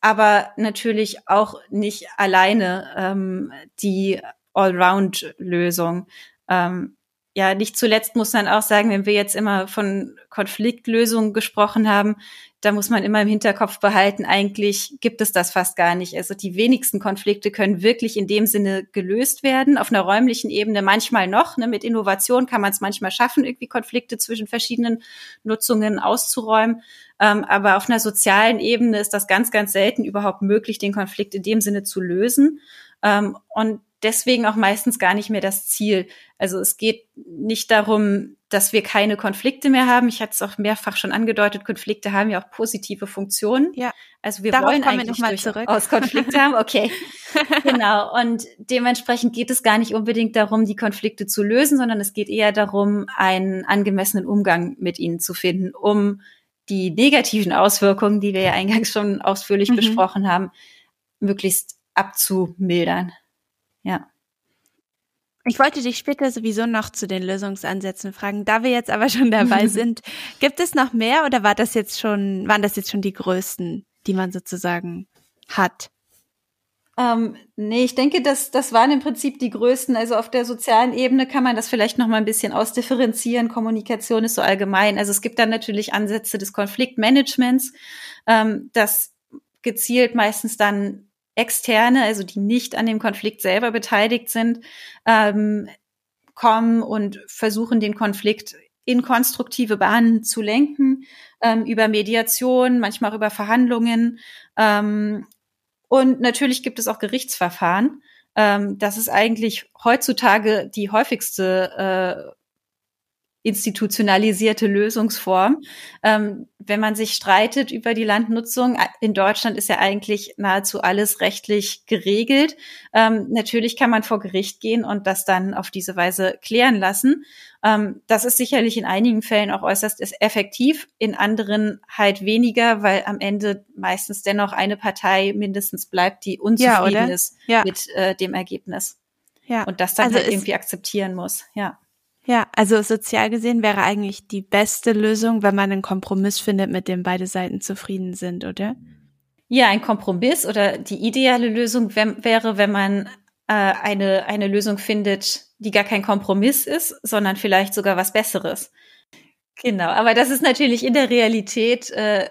aber natürlich auch nicht alleine ähm, die Allround-Lösung. Ähm, ja, nicht zuletzt muss man auch sagen, wenn wir jetzt immer von Konfliktlösungen gesprochen haben, da muss man immer im Hinterkopf behalten, eigentlich gibt es das fast gar nicht. Also die wenigsten Konflikte können wirklich in dem Sinne gelöst werden. Auf einer räumlichen Ebene manchmal noch. Ne, mit Innovation kann man es manchmal schaffen, irgendwie Konflikte zwischen verschiedenen Nutzungen auszuräumen. Ähm, aber auf einer sozialen Ebene ist das ganz, ganz selten überhaupt möglich, den Konflikt in dem Sinne zu lösen. Ähm, und deswegen auch meistens gar nicht mehr das Ziel. Also es geht nicht darum, dass wir keine Konflikte mehr haben. Ich hatte es auch mehrfach schon angedeutet, Konflikte haben ja auch positive Funktionen. Ja. Also wir Darauf wollen eigentlich wir durchaus Konflikte haben. Okay, [laughs] genau. Und dementsprechend geht es gar nicht unbedingt darum, die Konflikte zu lösen, sondern es geht eher darum, einen angemessenen Umgang mit ihnen zu finden, um die negativen Auswirkungen, die wir ja eingangs schon ausführlich mhm. besprochen haben, möglichst abzumildern. Ja. Ich wollte dich später sowieso noch zu den Lösungsansätzen fragen. Da wir jetzt aber schon dabei [laughs] sind, gibt es noch mehr oder war das jetzt schon, waren das jetzt schon die größten, die man sozusagen hat? Ähm, nee, ich denke, das, das waren im Prinzip die größten. Also auf der sozialen Ebene kann man das vielleicht noch mal ein bisschen ausdifferenzieren. Kommunikation ist so allgemein. Also es gibt dann natürlich Ansätze des Konfliktmanagements, ähm, das gezielt meistens dann Externe, also die nicht an dem Konflikt selber beteiligt sind, ähm, kommen und versuchen, den Konflikt in konstruktive Bahnen zu lenken, ähm, über Mediation, manchmal auch über Verhandlungen. Ähm, und natürlich gibt es auch Gerichtsverfahren. Ähm, das ist eigentlich heutzutage die häufigste äh, institutionalisierte Lösungsform. Ähm, wenn man sich streitet über die Landnutzung, äh, in Deutschland ist ja eigentlich nahezu alles rechtlich geregelt. Ähm, natürlich kann man vor Gericht gehen und das dann auf diese Weise klären lassen. Ähm, das ist sicherlich in einigen Fällen auch äußerst effektiv, in anderen halt weniger, weil am Ende meistens dennoch eine Partei mindestens bleibt, die unzufrieden ja, ist ja. mit äh, dem Ergebnis. Ja. Und das dann also halt irgendwie akzeptieren muss. Ja. Ja, also sozial gesehen wäre eigentlich die beste Lösung, wenn man einen Kompromiss findet, mit dem beide Seiten zufrieden sind, oder? Ja, ein Kompromiss oder die ideale Lösung wäre, wenn man äh, eine, eine Lösung findet, die gar kein Kompromiss ist, sondern vielleicht sogar was Besseres. Genau, aber das ist natürlich in der Realität äh,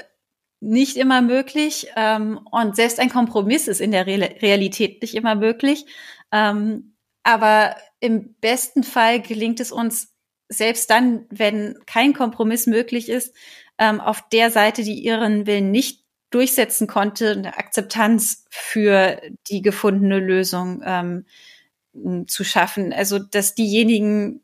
nicht immer möglich. Ähm, und selbst ein Kompromiss ist in der Re Realität nicht immer möglich. Ähm, aber im besten Fall gelingt es uns selbst dann, wenn kein Kompromiss möglich ist, ähm, auf der Seite, die ihren Willen nicht durchsetzen konnte, eine Akzeptanz für die gefundene Lösung ähm, zu schaffen. Also, dass diejenigen,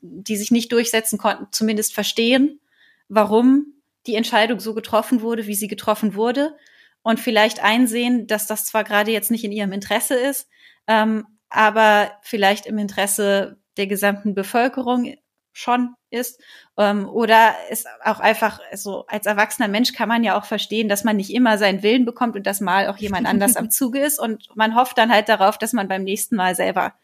die sich nicht durchsetzen konnten, zumindest verstehen, warum die Entscheidung so getroffen wurde, wie sie getroffen wurde und vielleicht einsehen, dass das zwar gerade jetzt nicht in ihrem Interesse ist, ähm, aber vielleicht im Interesse der gesamten Bevölkerung schon ist. Ähm, oder ist auch einfach so, als erwachsener Mensch kann man ja auch verstehen, dass man nicht immer seinen Willen bekommt und dass mal auch jemand anders am [laughs] Zuge ist. Und man hofft dann halt darauf, dass man beim nächsten Mal selber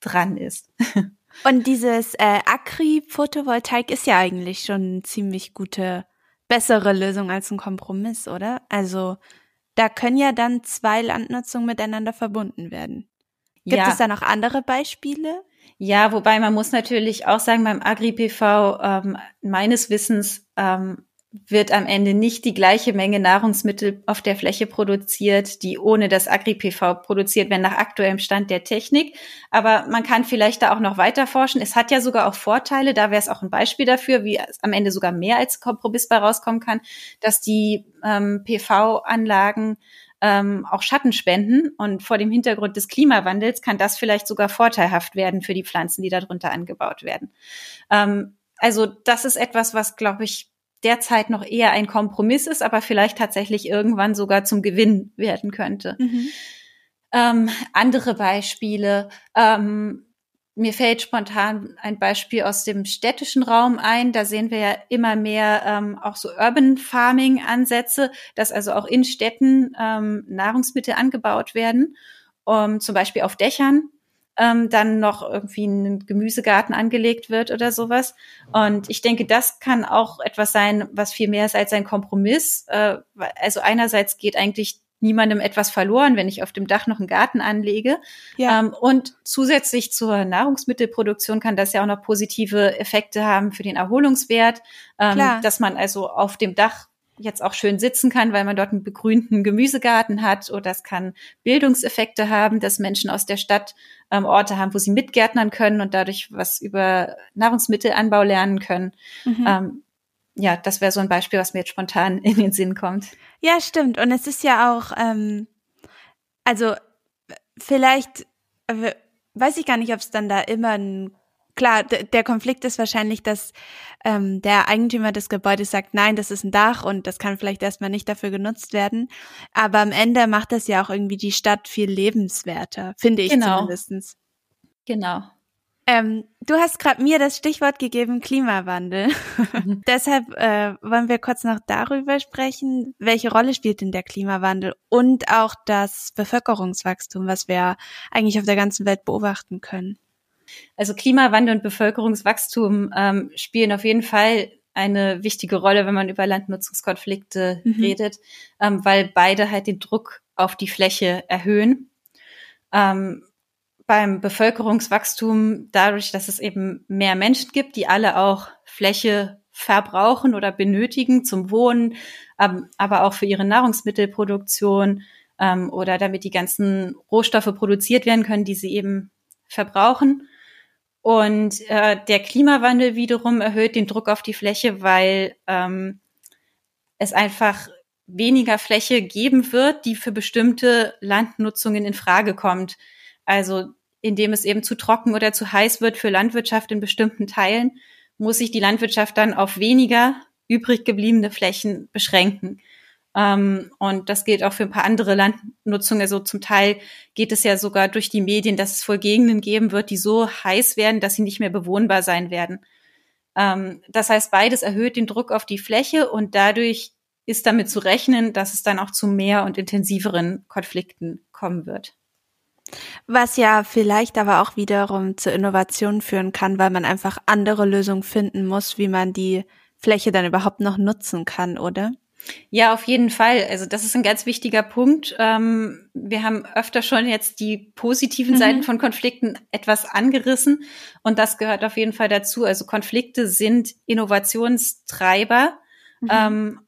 dran ist. [laughs] Und dieses äh, Agri-Photovoltaik ist ja eigentlich schon eine ziemlich gute, bessere Lösung als ein Kompromiss, oder? Also da können ja dann zwei Landnutzungen miteinander verbunden werden. Gibt ja. es da noch andere Beispiele? Ja, wobei man muss natürlich auch sagen, beim Agri-PV ähm, meines Wissens ähm, wird am Ende nicht die gleiche Menge Nahrungsmittel auf der Fläche produziert, die ohne das Agri-PV produziert werden, nach aktuellem Stand der Technik. Aber man kann vielleicht da auch noch weiter forschen. Es hat ja sogar auch Vorteile, da wäre es auch ein Beispiel dafür, wie es am Ende sogar mehr als Kompromiss bei rauskommen kann, dass die ähm, PV-Anlagen ähm, auch Schatten spenden. Und vor dem Hintergrund des Klimawandels kann das vielleicht sogar vorteilhaft werden für die Pflanzen, die darunter angebaut werden. Ähm, also das ist etwas, was, glaube ich, derzeit noch eher ein Kompromiss ist, aber vielleicht tatsächlich irgendwann sogar zum Gewinn werden könnte. Mhm. Ähm, andere Beispiele. Ähm, mir fällt spontan ein Beispiel aus dem städtischen Raum ein. Da sehen wir ja immer mehr ähm, auch so Urban Farming Ansätze, dass also auch in Städten ähm, Nahrungsmittel angebaut werden, um, zum Beispiel auf Dächern ähm, dann noch irgendwie ein Gemüsegarten angelegt wird oder sowas. Und ich denke, das kann auch etwas sein, was viel mehr ist als ein Kompromiss. Äh, also einerseits geht eigentlich niemandem etwas verloren, wenn ich auf dem Dach noch einen Garten anlege. Ja. Ähm, und zusätzlich zur Nahrungsmittelproduktion kann das ja auch noch positive Effekte haben für den Erholungswert, ähm, dass man also auf dem Dach jetzt auch schön sitzen kann, weil man dort einen begrünten Gemüsegarten hat oder es kann Bildungseffekte haben, dass Menschen aus der Stadt ähm, Orte haben, wo sie mitgärtnern können und dadurch was über Nahrungsmittelanbau lernen können. Mhm. Ähm, ja, das wäre so ein Beispiel, was mir jetzt spontan [laughs] in den Sinn kommt. Ja, stimmt. Und es ist ja auch, ähm, also vielleicht äh, weiß ich gar nicht, ob es dann da immer ein klar, der Konflikt ist wahrscheinlich, dass ähm, der Eigentümer des Gebäudes sagt, nein, das ist ein Dach und das kann vielleicht erstmal nicht dafür genutzt werden. Aber am Ende macht das ja auch irgendwie die Stadt viel lebenswerter, finde ich genau. zumindestens. Genau. Ähm, du hast gerade mir das Stichwort gegeben, Klimawandel. Mhm. [laughs] Deshalb äh, wollen wir kurz noch darüber sprechen, welche Rolle spielt denn der Klimawandel und auch das Bevölkerungswachstum, was wir eigentlich auf der ganzen Welt beobachten können. Also Klimawandel und Bevölkerungswachstum ähm, spielen auf jeden Fall eine wichtige Rolle, wenn man über Landnutzungskonflikte mhm. redet, ähm, weil beide halt den Druck auf die Fläche erhöhen. Ähm, beim Bevölkerungswachstum dadurch, dass es eben mehr Menschen gibt, die alle auch Fläche verbrauchen oder benötigen zum Wohnen, ähm, aber auch für ihre Nahrungsmittelproduktion ähm, oder damit die ganzen Rohstoffe produziert werden können, die sie eben verbrauchen. Und äh, der Klimawandel wiederum erhöht den Druck auf die Fläche, weil ähm, es einfach weniger Fläche geben wird, die für bestimmte Landnutzungen in Frage kommt. Also indem es eben zu trocken oder zu heiß wird für Landwirtschaft in bestimmten Teilen, muss sich die Landwirtschaft dann auf weniger übrig gebliebene Flächen beschränken. Ähm, und das gilt auch für ein paar andere Landnutzungen. Also zum Teil geht es ja sogar durch die Medien, dass es wohl Gegenden geben wird, die so heiß werden, dass sie nicht mehr bewohnbar sein werden. Ähm, das heißt, beides erhöht den Druck auf die Fläche und dadurch ist damit zu rechnen, dass es dann auch zu mehr und intensiveren Konflikten kommen wird. Was ja vielleicht aber auch wiederum zur Innovation führen kann, weil man einfach andere Lösungen finden muss, wie man die Fläche dann überhaupt noch nutzen kann, oder? Ja, auf jeden Fall. Also das ist ein ganz wichtiger Punkt. Ähm, wir haben öfter schon jetzt die positiven mhm. Seiten von Konflikten etwas angerissen und das gehört auf jeden Fall dazu. Also Konflikte sind Innovationstreiber. Mhm. Ähm,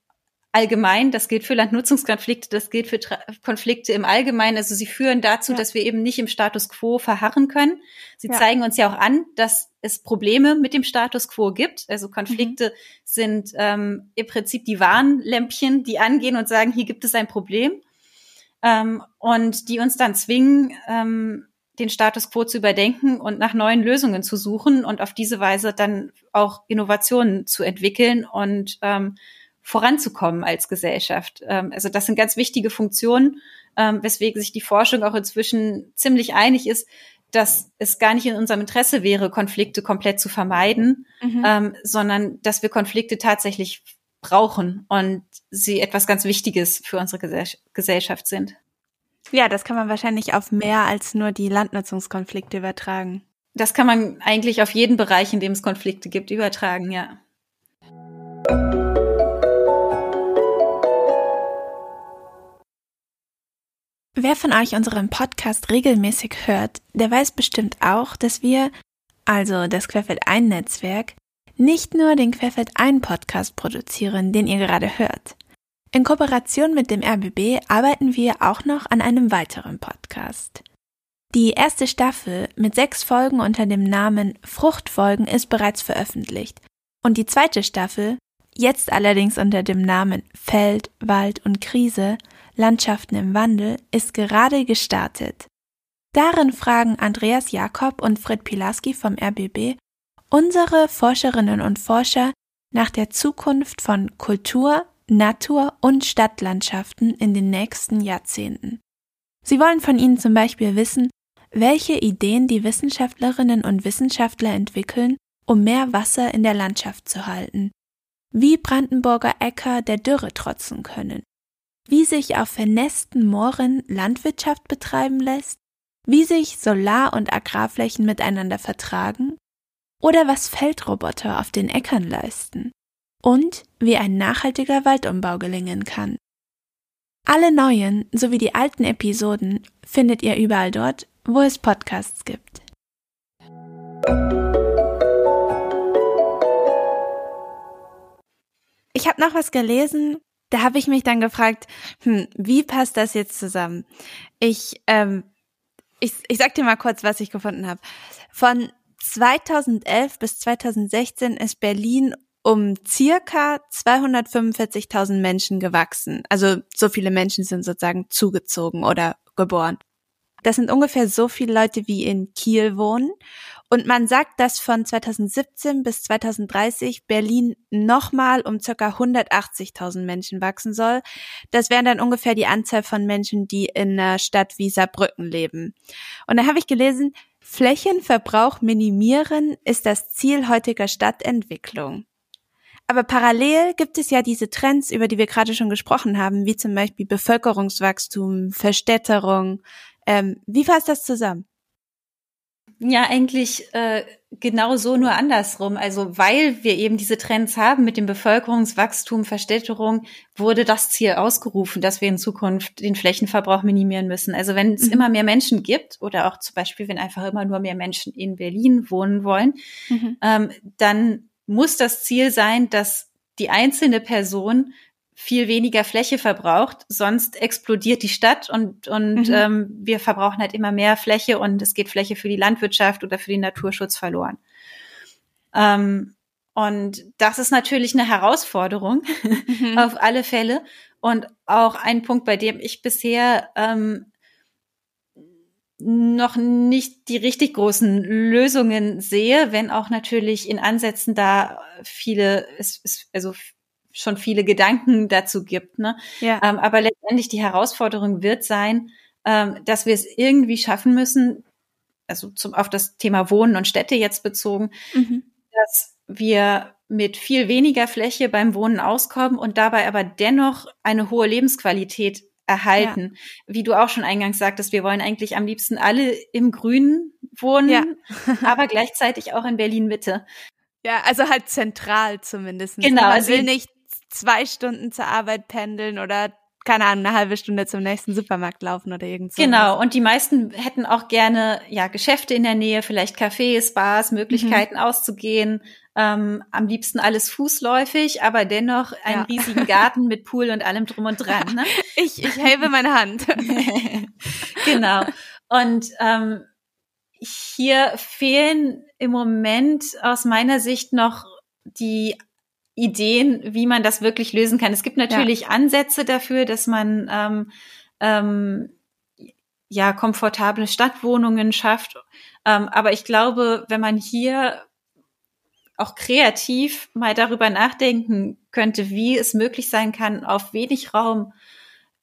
allgemein, das gilt für Landnutzungskonflikte, das gilt für Tra Konflikte im Allgemeinen. Also sie führen dazu, ja. dass wir eben nicht im Status quo verharren können. Sie ja. zeigen uns ja auch an, dass es Probleme mit dem Status quo gibt. Also Konflikte mhm. sind ähm, im Prinzip die Warnlämpchen, die angehen und sagen, hier gibt es ein Problem. Ähm, und die uns dann zwingen, ähm, den Status quo zu überdenken und nach neuen Lösungen zu suchen und auf diese Weise dann auch Innovationen zu entwickeln und ähm, voranzukommen als Gesellschaft. Ähm, also das sind ganz wichtige Funktionen, ähm, weswegen sich die Forschung auch inzwischen ziemlich einig ist, dass es gar nicht in unserem Interesse wäre, Konflikte komplett zu vermeiden, mhm. ähm, sondern dass wir Konflikte tatsächlich brauchen und sie etwas ganz Wichtiges für unsere Gesellschaft sind. Ja, das kann man wahrscheinlich auf mehr als nur die Landnutzungskonflikte übertragen. Das kann man eigentlich auf jeden Bereich, in dem es Konflikte gibt, übertragen, ja. Wer von euch unseren Podcast regelmäßig hört, der weiß bestimmt auch, dass wir, also das Querfeld ein Netzwerk, nicht nur den Querfeld ein Podcast produzieren, den ihr gerade hört. In Kooperation mit dem RBB arbeiten wir auch noch an einem weiteren Podcast. Die erste Staffel mit sechs Folgen unter dem Namen Fruchtfolgen ist bereits veröffentlicht und die zweite Staffel, jetzt allerdings unter dem Namen Feld, Wald und Krise, Landschaften im Wandel ist gerade gestartet. Darin fragen Andreas Jakob und Fred Pilarski vom RBB unsere Forscherinnen und Forscher nach der Zukunft von Kultur, Natur und Stadtlandschaften in den nächsten Jahrzehnten. Sie wollen von ihnen zum Beispiel wissen, welche Ideen die Wissenschaftlerinnen und Wissenschaftler entwickeln, um mehr Wasser in der Landschaft zu halten, wie Brandenburger Äcker der Dürre trotzen können, wie sich auf vernässten Mooren Landwirtschaft betreiben lässt, wie sich Solar- und Agrarflächen miteinander vertragen oder was Feldroboter auf den Äckern leisten und wie ein nachhaltiger Waldumbau gelingen kann. Alle neuen sowie die alten Episoden findet ihr überall dort, wo es Podcasts gibt. Ich habe noch was gelesen, da habe ich mich dann gefragt, hm, wie passt das jetzt zusammen? Ich, ähm, ich, ich sag dir mal kurz, was ich gefunden habe. Von 2011 bis 2016 ist Berlin um circa 245.000 Menschen gewachsen. Also so viele Menschen sind sozusagen zugezogen oder geboren. Das sind ungefähr so viele Leute, wie in Kiel wohnen. Und man sagt, dass von 2017 bis 2030 Berlin nochmal um circa 180.000 Menschen wachsen soll. Das wären dann ungefähr die Anzahl von Menschen, die in einer Stadt wie Saarbrücken leben. Und da habe ich gelesen, Flächenverbrauch minimieren ist das Ziel heutiger Stadtentwicklung. Aber parallel gibt es ja diese Trends, über die wir gerade schon gesprochen haben, wie zum Beispiel Bevölkerungswachstum, Verstädterung. Ähm, wie fasst das zusammen? Ja, eigentlich äh, genau so, nur andersrum. Also weil wir eben diese Trends haben mit dem Bevölkerungswachstum, Verstädterung, wurde das Ziel ausgerufen, dass wir in Zukunft den Flächenverbrauch minimieren müssen. Also wenn es mhm. immer mehr Menschen gibt oder auch zum Beispiel, wenn einfach immer nur mehr Menschen in Berlin wohnen wollen, mhm. ähm, dann muss das Ziel sein, dass die einzelne Person viel weniger Fläche verbraucht, sonst explodiert die Stadt und, und mhm. ähm, wir verbrauchen halt immer mehr Fläche und es geht Fläche für die Landwirtschaft oder für den Naturschutz verloren. Ähm, und das ist natürlich eine Herausforderung mhm. [laughs] auf alle Fälle und auch ein Punkt, bei dem ich bisher ähm, noch nicht die richtig großen Lösungen sehe, wenn auch natürlich in Ansätzen da viele, es, es, also schon viele Gedanken dazu gibt. Ne? Ja. Ähm, aber letztendlich die Herausforderung wird sein, ähm, dass wir es irgendwie schaffen müssen, also zum, auf das Thema Wohnen und Städte jetzt bezogen, mhm. dass wir mit viel weniger Fläche beim Wohnen auskommen und dabei aber dennoch eine hohe Lebensqualität erhalten. Ja. Wie du auch schon eingangs sagtest, wir wollen eigentlich am liebsten alle im Grünen wohnen, ja. [laughs] aber gleichzeitig auch in Berlin Mitte. Ja, also halt zentral zumindest. Genau. Man also will nicht zwei Stunden zur Arbeit pendeln oder keine Ahnung, eine halbe Stunde zum nächsten Supermarkt laufen oder irgend so. Genau, und die meisten hätten auch gerne ja Geschäfte in der Nähe, vielleicht Cafés, Bars, Möglichkeiten mhm. auszugehen. Ähm, am liebsten alles fußläufig, aber dennoch einen ja. riesigen Garten mit Pool und allem drum und dran. Ne? [laughs] Ich, ich hebe meine Hand. [laughs] genau. Und ähm, hier fehlen im Moment aus meiner Sicht noch die Ideen, wie man das wirklich lösen kann. Es gibt natürlich ja. Ansätze dafür, dass man ähm, ähm, ja komfortable Stadtwohnungen schafft. Ähm, aber ich glaube, wenn man hier auch kreativ mal darüber nachdenken könnte, wie es möglich sein kann, auf wenig Raum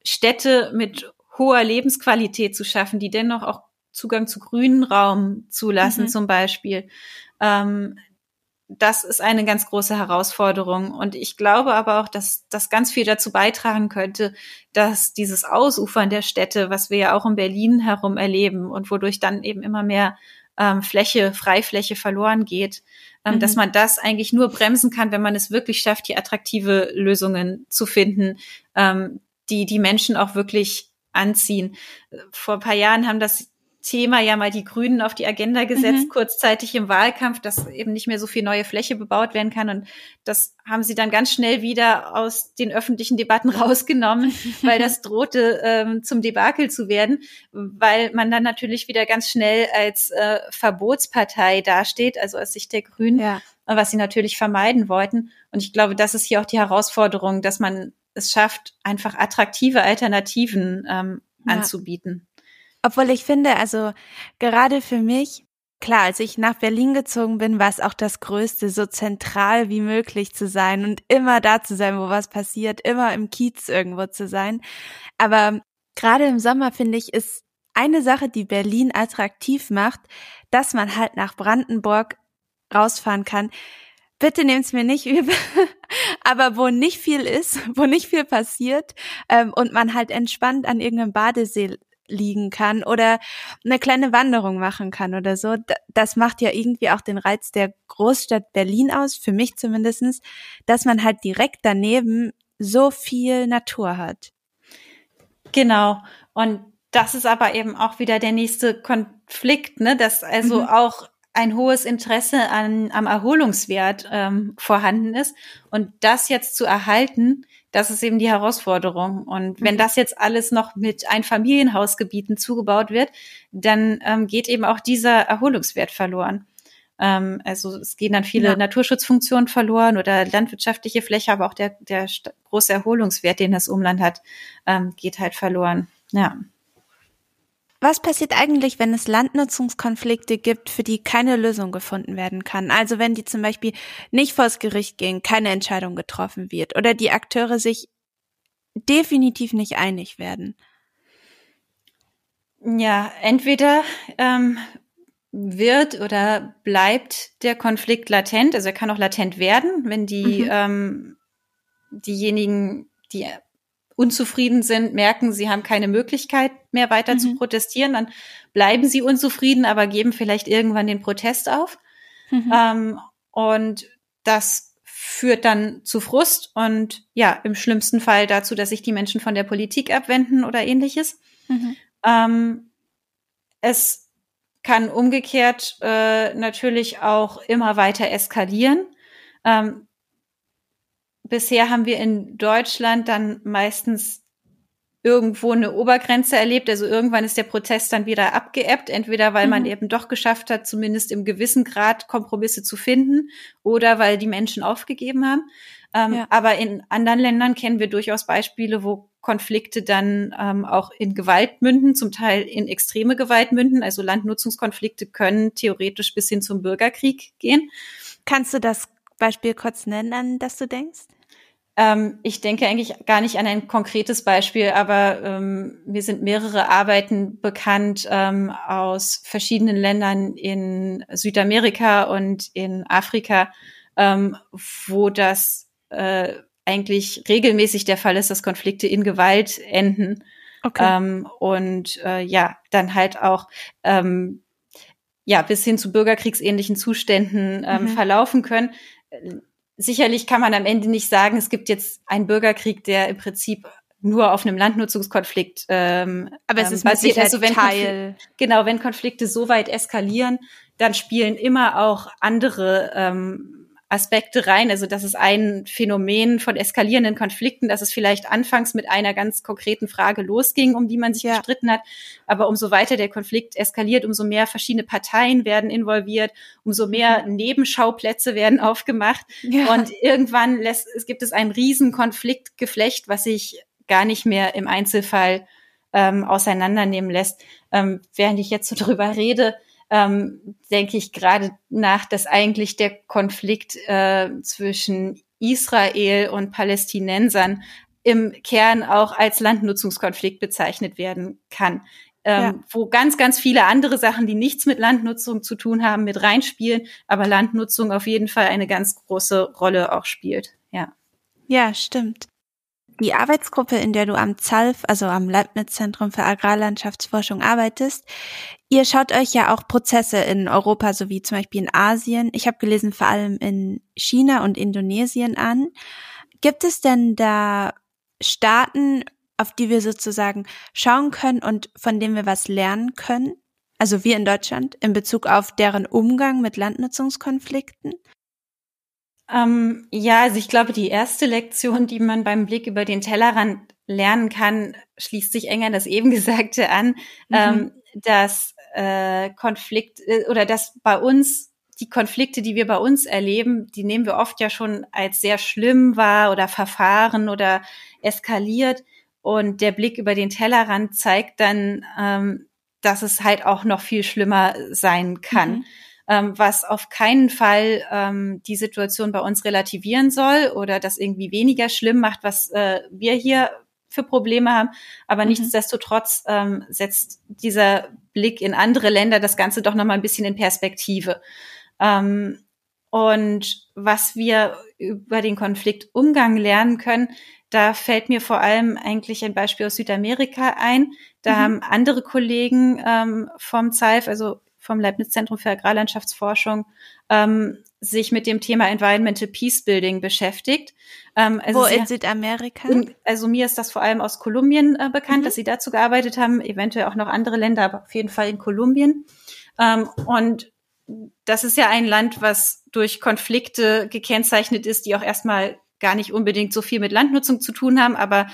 Städte mit hoher Lebensqualität zu schaffen, die dennoch auch Zugang zu grünen Raum zulassen, mhm. zum Beispiel. Ähm, das ist eine ganz große Herausforderung. Und ich glaube aber auch, dass das ganz viel dazu beitragen könnte, dass dieses Ausufern der Städte, was wir ja auch in Berlin herum erleben und wodurch dann eben immer mehr ähm, Fläche, Freifläche verloren geht, ähm, mhm. dass man das eigentlich nur bremsen kann, wenn man es wirklich schafft, die attraktive Lösungen zu finden, ähm, die die Menschen auch wirklich anziehen. Vor ein paar Jahren haben das Thema ja mal die Grünen auf die Agenda gesetzt, mhm. kurzzeitig im Wahlkampf, dass eben nicht mehr so viel neue Fläche bebaut werden kann. Und das haben sie dann ganz schnell wieder aus den öffentlichen Debatten [laughs] rausgenommen, weil das drohte ähm, zum Debakel zu werden, weil man dann natürlich wieder ganz schnell als äh, Verbotspartei dasteht, also aus Sicht der Grünen, ja. was sie natürlich vermeiden wollten. Und ich glaube, das ist hier auch die Herausforderung, dass man es schafft, einfach attraktive Alternativen ähm, ja. anzubieten. Obwohl ich finde, also gerade für mich, klar, als ich nach Berlin gezogen bin, war es auch das Größte, so zentral wie möglich zu sein und immer da zu sein, wo was passiert, immer im Kiez irgendwo zu sein. Aber gerade im Sommer finde ich, ist eine Sache, die Berlin attraktiv macht, dass man halt nach Brandenburg rausfahren kann. Bitte nehmt's mir nicht [laughs] übel, aber wo nicht viel ist, wo nicht viel passiert ähm, und man halt entspannt an irgendeinem Badesee liegen kann oder eine kleine Wanderung machen kann oder so. Das macht ja irgendwie auch den Reiz der Großstadt Berlin aus, für mich zumindestens, dass man halt direkt daneben so viel Natur hat. Genau. Und das ist aber eben auch wieder der nächste Konflikt, ne? dass also mhm. auch ein hohes Interesse an, am Erholungswert ähm, vorhanden ist. Und das jetzt zu erhalten, das ist eben die Herausforderung. Und wenn mhm. das jetzt alles noch mit Einfamilienhausgebieten zugebaut wird, dann ähm, geht eben auch dieser Erholungswert verloren. Ähm, also es gehen dann viele ja. Naturschutzfunktionen verloren oder landwirtschaftliche Fläche, aber auch der, der große Erholungswert, den das Umland hat, ähm, geht halt verloren. Ja. Was passiert eigentlich, wenn es Landnutzungskonflikte gibt, für die keine Lösung gefunden werden kann? Also wenn die zum Beispiel nicht vors Gericht gehen, keine Entscheidung getroffen wird oder die Akteure sich definitiv nicht einig werden? Ja, entweder ähm, wird oder bleibt der Konflikt latent, also er kann auch latent werden, wenn die mhm. ähm, diejenigen, die unzufrieden sind, merken, sie haben keine Möglichkeit mehr weiter mhm. zu protestieren, dann bleiben sie unzufrieden, aber geben vielleicht irgendwann den Protest auf. Mhm. Ähm, und das führt dann zu Frust und ja, im schlimmsten Fall dazu, dass sich die Menschen von der Politik abwenden oder ähnliches. Mhm. Ähm, es kann umgekehrt äh, natürlich auch immer weiter eskalieren. Ähm, bisher haben wir in Deutschland dann meistens irgendwo eine Obergrenze erlebt. Also irgendwann ist der Protest dann wieder abgeebbt, entweder weil mhm. man eben doch geschafft hat, zumindest im gewissen Grad Kompromisse zu finden oder weil die Menschen aufgegeben haben. Ähm, ja. Aber in anderen Ländern kennen wir durchaus Beispiele, wo Konflikte dann ähm, auch in Gewalt münden, zum Teil in extreme Gewalt münden. Also Landnutzungskonflikte können theoretisch bis hin zum Bürgerkrieg gehen. Kannst du das Beispiel kurz nennen, an das du denkst? Ähm, ich denke eigentlich gar nicht an ein konkretes Beispiel, aber ähm, mir sind mehrere Arbeiten bekannt ähm, aus verschiedenen Ländern in Südamerika und in Afrika, ähm, wo das äh, eigentlich regelmäßig der Fall ist, dass Konflikte in Gewalt enden. Okay. Ähm, und äh, ja, dann halt auch ähm, ja bis hin zu bürgerkriegsähnlichen Zuständen mhm. verlaufen können sicherlich kann man am Ende nicht sagen, es gibt jetzt einen Bürgerkrieg, der im Prinzip nur auf einem Landnutzungskonflikt ähm, aber es ähm, ist basiert. Also wenn Teil. genau, wenn Konflikte so weit eskalieren, dann spielen immer auch andere ähm, Aspekte rein. Also das ist ein Phänomen von eskalierenden Konflikten, dass es vielleicht anfangs mit einer ganz konkreten Frage losging, um die man sich ja. gestritten hat. Aber umso weiter der Konflikt eskaliert, umso mehr verschiedene Parteien werden involviert, umso mehr mhm. Nebenschauplätze werden aufgemacht. Ja. Und irgendwann lässt, es gibt es ein riesen Konfliktgeflecht, was sich gar nicht mehr im Einzelfall ähm, auseinandernehmen lässt. Ähm, während ich jetzt so drüber rede, ähm, denke ich gerade nach, dass eigentlich der Konflikt äh, zwischen Israel und Palästinensern im Kern auch als Landnutzungskonflikt bezeichnet werden kann. ähm, ja. wo ganz, ganz viele andere Sachen, die nichts mit Landnutzung zu tun haben, mit reinspielen, aber Landnutzung auf jeden Fall eine ganz große Rolle auch spielt. Ja. Ja, stimmt. Die Arbeitsgruppe, in der du am ZALF, also am Leibniz-Zentrum für Agrarlandschaftsforschung arbeitest, ihr schaut euch ja auch Prozesse in Europa sowie zum Beispiel in Asien, ich habe gelesen vor allem in China und Indonesien an. Gibt es denn da Staaten, auf die wir sozusagen schauen können und von denen wir was lernen können? Also wir in Deutschland in Bezug auf deren Umgang mit Landnutzungskonflikten? Ähm, ja, also ich glaube, die erste Lektion, die man beim Blick über den Tellerrand lernen kann, schließt sich eng an das eben [laughs] Gesagte an, mhm. ähm, dass äh, Konflikt äh, oder dass bei uns die Konflikte, die wir bei uns erleben, die nehmen wir oft ja schon als sehr schlimm wahr oder verfahren oder eskaliert. Und der Blick über den Tellerrand zeigt dann, ähm, dass es halt auch noch viel schlimmer sein kann. Mhm ähm, was auf keinen Fall ähm, die Situation bei uns relativieren soll oder das irgendwie weniger schlimm macht, was äh, wir hier für Probleme haben. Aber mhm. nichtsdestotrotz ähm, setzt dieser Blick in andere Länder das Ganze doch noch mal ein bisschen in Perspektive. Ähm, und was wir über den Konfliktumgang lernen können, da fällt mir vor allem eigentlich ein Beispiel aus Südamerika ein. Da mhm. haben andere Kollegen ähm, vom ZEIF, also vom Leibniz Zentrum für Agrarlandschaftsforschung ähm, sich mit dem Thema Environmental Peacebuilding beschäftigt. Ähm, also Wo in Südamerika? Also mir ist das vor allem aus Kolumbien äh, bekannt, mhm. dass sie dazu gearbeitet haben, eventuell auch noch andere Länder, aber auf jeden Fall in Kolumbien. Ähm, und das ist ja ein Land, was durch Konflikte gekennzeichnet ist, die auch erstmal gar nicht unbedingt so viel mit Landnutzung zu tun haben, aber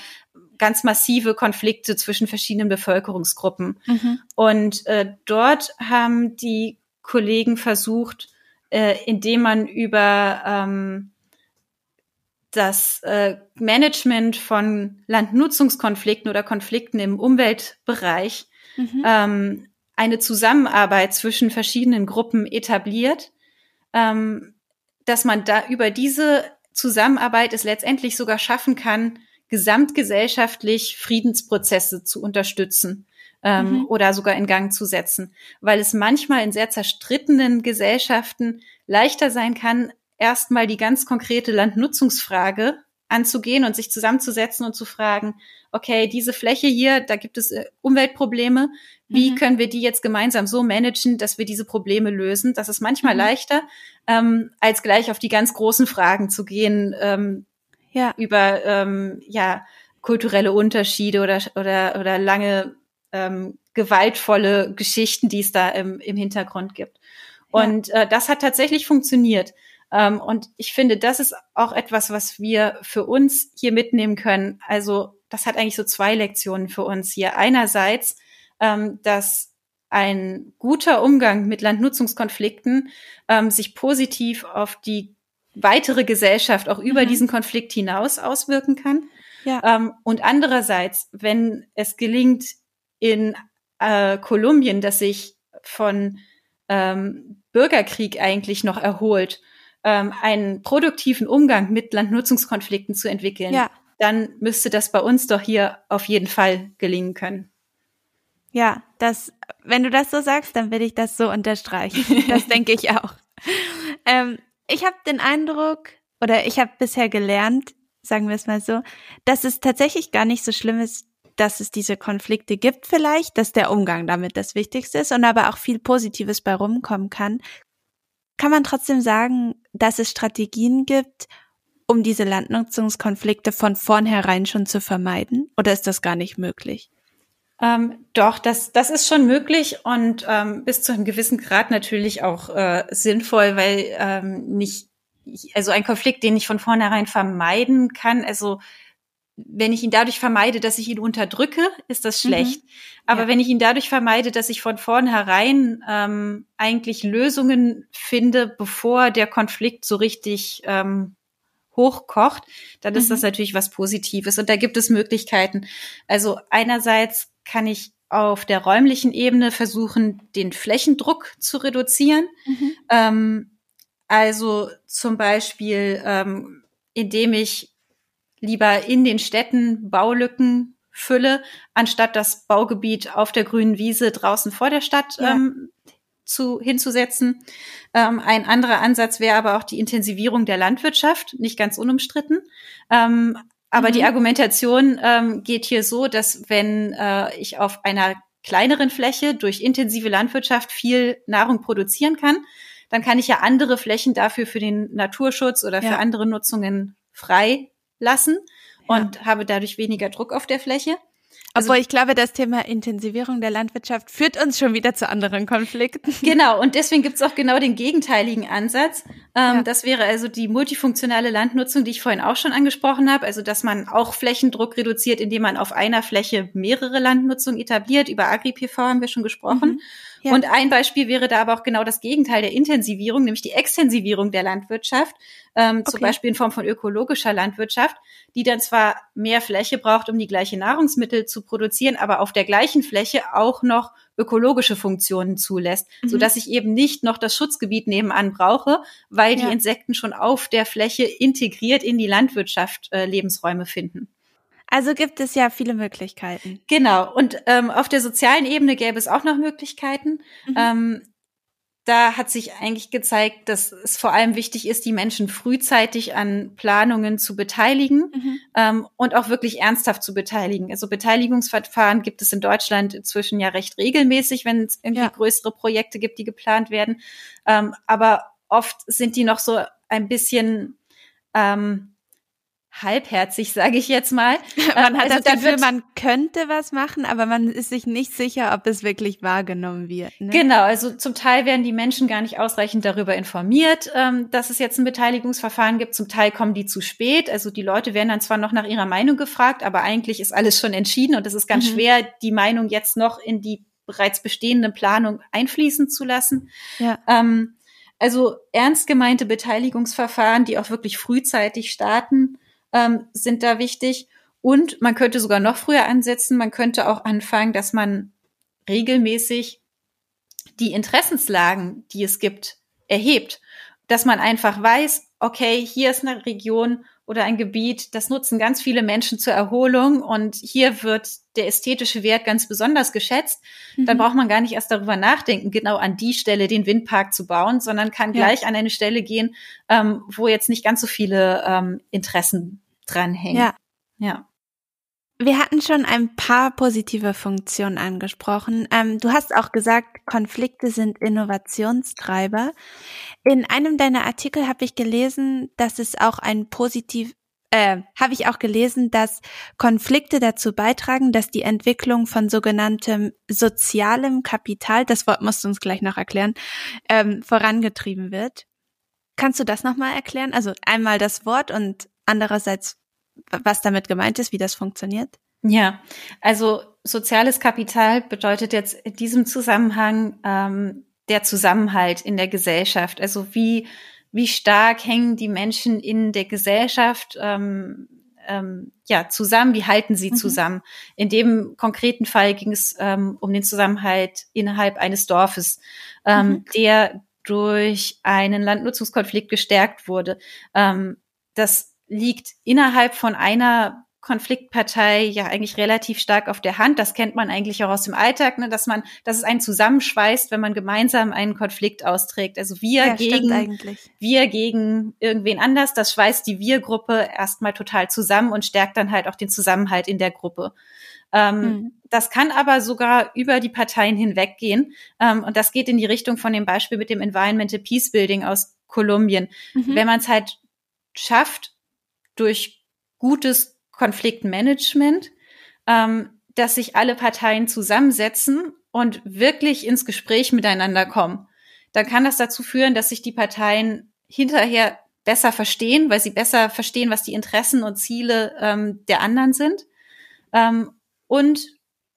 ganz massive Konflikte zwischen verschiedenen Bevölkerungsgruppen. Mhm. Und äh, dort haben die Kollegen versucht, äh, indem man über ähm, das äh, Management von Landnutzungskonflikten oder Konflikten im Umweltbereich mhm. ähm, eine Zusammenarbeit zwischen verschiedenen Gruppen etabliert, ähm, dass man da über diese Zusammenarbeit es letztendlich sogar schaffen kann, gesamtgesellschaftlich Friedensprozesse zu unterstützen ähm, mhm. oder sogar in Gang zu setzen, weil es manchmal in sehr zerstrittenen Gesellschaften leichter sein kann, erstmal die ganz konkrete Landnutzungsfrage anzugehen und sich zusammenzusetzen und zu fragen, okay, diese Fläche hier, da gibt es äh, Umweltprobleme. Wie mhm. können wir die jetzt gemeinsam so managen, dass wir diese Probleme lösen? Das ist manchmal mhm. leichter, ähm, als gleich auf die ganz großen Fragen zu gehen, ähm, ja. über ja ja kulturelle Unterschiede oder oder oder lange ähm, gewaltvolle Geschichten, die es da im, im Hintergrund gibt. Und ja. äh, das hat tatsächlich funktioniert. Ähm, und ich finde, das ist auch etwas, was wir für uns hier mitnehmen können. Also das hat eigentlich so zwei Lektionen für uns hier. Einerseits, ähm, dass ein guter Umgang mit Landnutzungskonflikten ähm, sich positiv auf die weitere Gesellschaft auch über mhm. diesen Konflikt hinaus auswirken kann. Ja. Ähm, und andererseits, wenn es gelingt, in äh, Kolumbien, das sich von ähm, Bürgerkrieg eigentlich noch erholt, ähm, einen produktiven Umgang mit Landnutzungskonflikten zu entwickeln, ja. dann müsste das bei uns doch hier auf jeden Fall gelingen können. Ja, das, wenn du das so sagst, dann will ich das so unterstreichen. [laughs] Das denke ich auch. Ähm, ich habe den Eindruck, oder ich habe bisher gelernt, sagen wir es mal so, dass es tatsächlich gar nicht so schlimm ist, dass es diese Konflikte gibt vielleicht, dass der Umgang damit das Wichtigste ist und aber auch viel Positives bei rumkommen kann. Kann man trotzdem sagen, dass es Strategien gibt, um diese Landnutzungskonflikte von vornherein schon zu vermeiden? Oder ist das gar nicht möglich? Ähm, doch, das, das ist schon möglich und ähm, bis zu einem gewissen Grad natürlich auch äh, sinnvoll, weil ähm, nicht, also ein Konflikt, den ich von vornherein vermeiden kann, also wenn ich ihn dadurch vermeide, dass ich ihn unterdrücke, ist das schlecht. Mhm. Aber ja. wenn ich ihn dadurch vermeide, dass ich von vornherein ähm, eigentlich Lösungen finde, bevor der Konflikt so richtig ähm, hochkocht, dann ist das mhm. natürlich was Positives. Und da gibt es Möglichkeiten. Also einerseits kann ich auf der räumlichen Ebene versuchen, den Flächendruck zu reduzieren. Mhm. Ähm, also zum Beispiel, ähm, indem ich lieber in den Städten Baulücken Fülle, anstatt das Baugebiet auf der grünen Wiese draußen vor der Stadt ja. ähm, zu, hinzusetzen. Ähm, ein anderer Ansatz wäre aber auch die Intensivierung der Landwirtschaft, nicht ganz unumstritten. Ähm, aber mhm. die Argumentation ähm, geht hier so, dass wenn äh, ich auf einer kleineren Fläche durch intensive Landwirtschaft viel Nahrung produzieren kann, dann kann ich ja andere Flächen dafür für den Naturschutz oder für ja. andere Nutzungen frei lassen und ja. habe dadurch weniger Druck auf der Fläche. Also, Obwohl ich glaube, das Thema Intensivierung der Landwirtschaft führt uns schon wieder zu anderen Konflikten. [laughs] Genau, und deswegen gibt es auch genau den gegenteiligen Ansatz. Ähm, ja. Das wäre also die multifunktionale Landnutzung, die ich vorhin auch schon angesprochen habe. Also, dass man auch Flächendruck reduziert, indem man auf einer Fläche mehrere Landnutzungen etabliert. Über Agri-PV haben wir schon gesprochen. Mhm. Ja. Und ein Beispiel wäre da aber auch genau das Gegenteil der Intensivierung, nämlich die Extensivierung der Landwirtschaft, ähm, okay. zum Beispiel in Form von ökologischer Landwirtschaft, die dann zwar mehr Fläche braucht, um die gleiche Nahrungsmittel zu produzieren, aber auf der gleichen Fläche auch noch ökologische Funktionen zulässt, mhm. so dass ich eben nicht noch das Schutzgebiet nebenan brauche, weil ja. die Insekten schon auf der Fläche integriert in die Landwirtschaft äh, Lebensräume finden. Also gibt es ja viele Möglichkeiten. Genau. Und ähm, auf der sozialen Ebene gäbe es auch noch Möglichkeiten. Mhm. Ähm, da hat sich eigentlich gezeigt, dass es vor allem wichtig ist, die Menschen frühzeitig an Planungen zu beteiligen mhm. ähm, und auch wirklich ernsthaft zu beteiligen. Also Beteiligungsverfahren gibt es in Deutschland inzwischen ja recht regelmäßig, wenn es irgendwie ja. größere Projekte gibt, die geplant werden. Ähm, aber oft sind die noch so ein bisschen ähm, halbherzig, sage ich jetzt mal. [laughs] Man hat also das Gefühl, man könnte was machen, aber man ist sich nicht sicher, ob es wirklich wahrgenommen wird. Ne? Genau, also zum Teil werden die Menschen gar nicht ausreichend darüber informiert, ähm, dass es jetzt ein Beteiligungsverfahren gibt. Zum Teil kommen die zu spät. Also die Leute werden dann zwar noch nach ihrer Meinung gefragt, aber eigentlich ist alles schon entschieden und es ist ganz mhm. schwer, die Meinung jetzt noch in die bereits bestehende Planung einfließen zu lassen. Ja. Ähm, also ernst gemeinte Beteiligungsverfahren, die auch wirklich frühzeitig starten, ähm, sind da wichtig. Und man könnte sogar noch früher ansetzen. Man könnte auch anfangen, dass man regelmäßig die Interessenslagen, die es gibt, erhebt. Dass man einfach weiß, okay, hier ist eine Region oder ein Gebiet, das nutzen ganz viele Menschen zur Erholung und hier wird der ästhetische Wert ganz besonders geschätzt. Mhm. Dann braucht man gar nicht erst darüber nachdenken, genau an die Stelle den Windpark zu bauen, sondern kann ja. gleich an eine Stelle gehen, ähm, wo jetzt nicht ganz so viele ähm, Interessen dranhängen. Ja. Ja. Wir hatten schon ein paar positive Funktionen angesprochen. Ähm, du hast auch gesagt, Konflikte sind Innovationstreiber. In einem deiner Artikel habe ich gelesen, dass es auch ein positiv äh, habe ich auch gelesen, dass Konflikte dazu beitragen, dass die Entwicklung von sogenanntem sozialem Kapital, das Wort musst du uns gleich noch erklären, ähm, vorangetrieben wird. Kannst du das nochmal erklären? Also einmal das Wort und andererseits, was damit gemeint ist, wie das funktioniert? Ja, also soziales Kapital bedeutet jetzt in diesem Zusammenhang ähm, der Zusammenhalt in der Gesellschaft. Also wie, wie stark hängen die Menschen in der Gesellschaft ähm, ähm, ja, zusammen, wie halten sie mhm. zusammen? In dem konkreten Fall ging es ähm, um den Zusammenhalt innerhalb eines Dorfes, ähm, mhm. der durch einen Landnutzungskonflikt gestärkt wurde. Ähm, das liegt innerhalb von einer Konfliktpartei ja eigentlich relativ stark auf der Hand. Das kennt man eigentlich auch aus dem Alltag, ne, dass man, dass es einen zusammenschweißt, wenn man gemeinsam einen Konflikt austrägt. Also wir ja, gegen, wir gegen irgendwen anders. Das schweißt die Wir-Gruppe erstmal total zusammen und stärkt dann halt auch den Zusammenhalt in der Gruppe. Ähm, mhm. Das kann aber sogar über die Parteien hinweggehen. Ähm, und das geht in die Richtung von dem Beispiel mit dem Environmental Peace Building aus Kolumbien. Mhm. Wenn man es halt schafft, durch gutes Konfliktmanagement, ähm, dass sich alle Parteien zusammensetzen und wirklich ins Gespräch miteinander kommen. Dann kann das dazu führen, dass sich die Parteien hinterher besser verstehen, weil sie besser verstehen, was die Interessen und Ziele ähm, der anderen sind. Ähm, und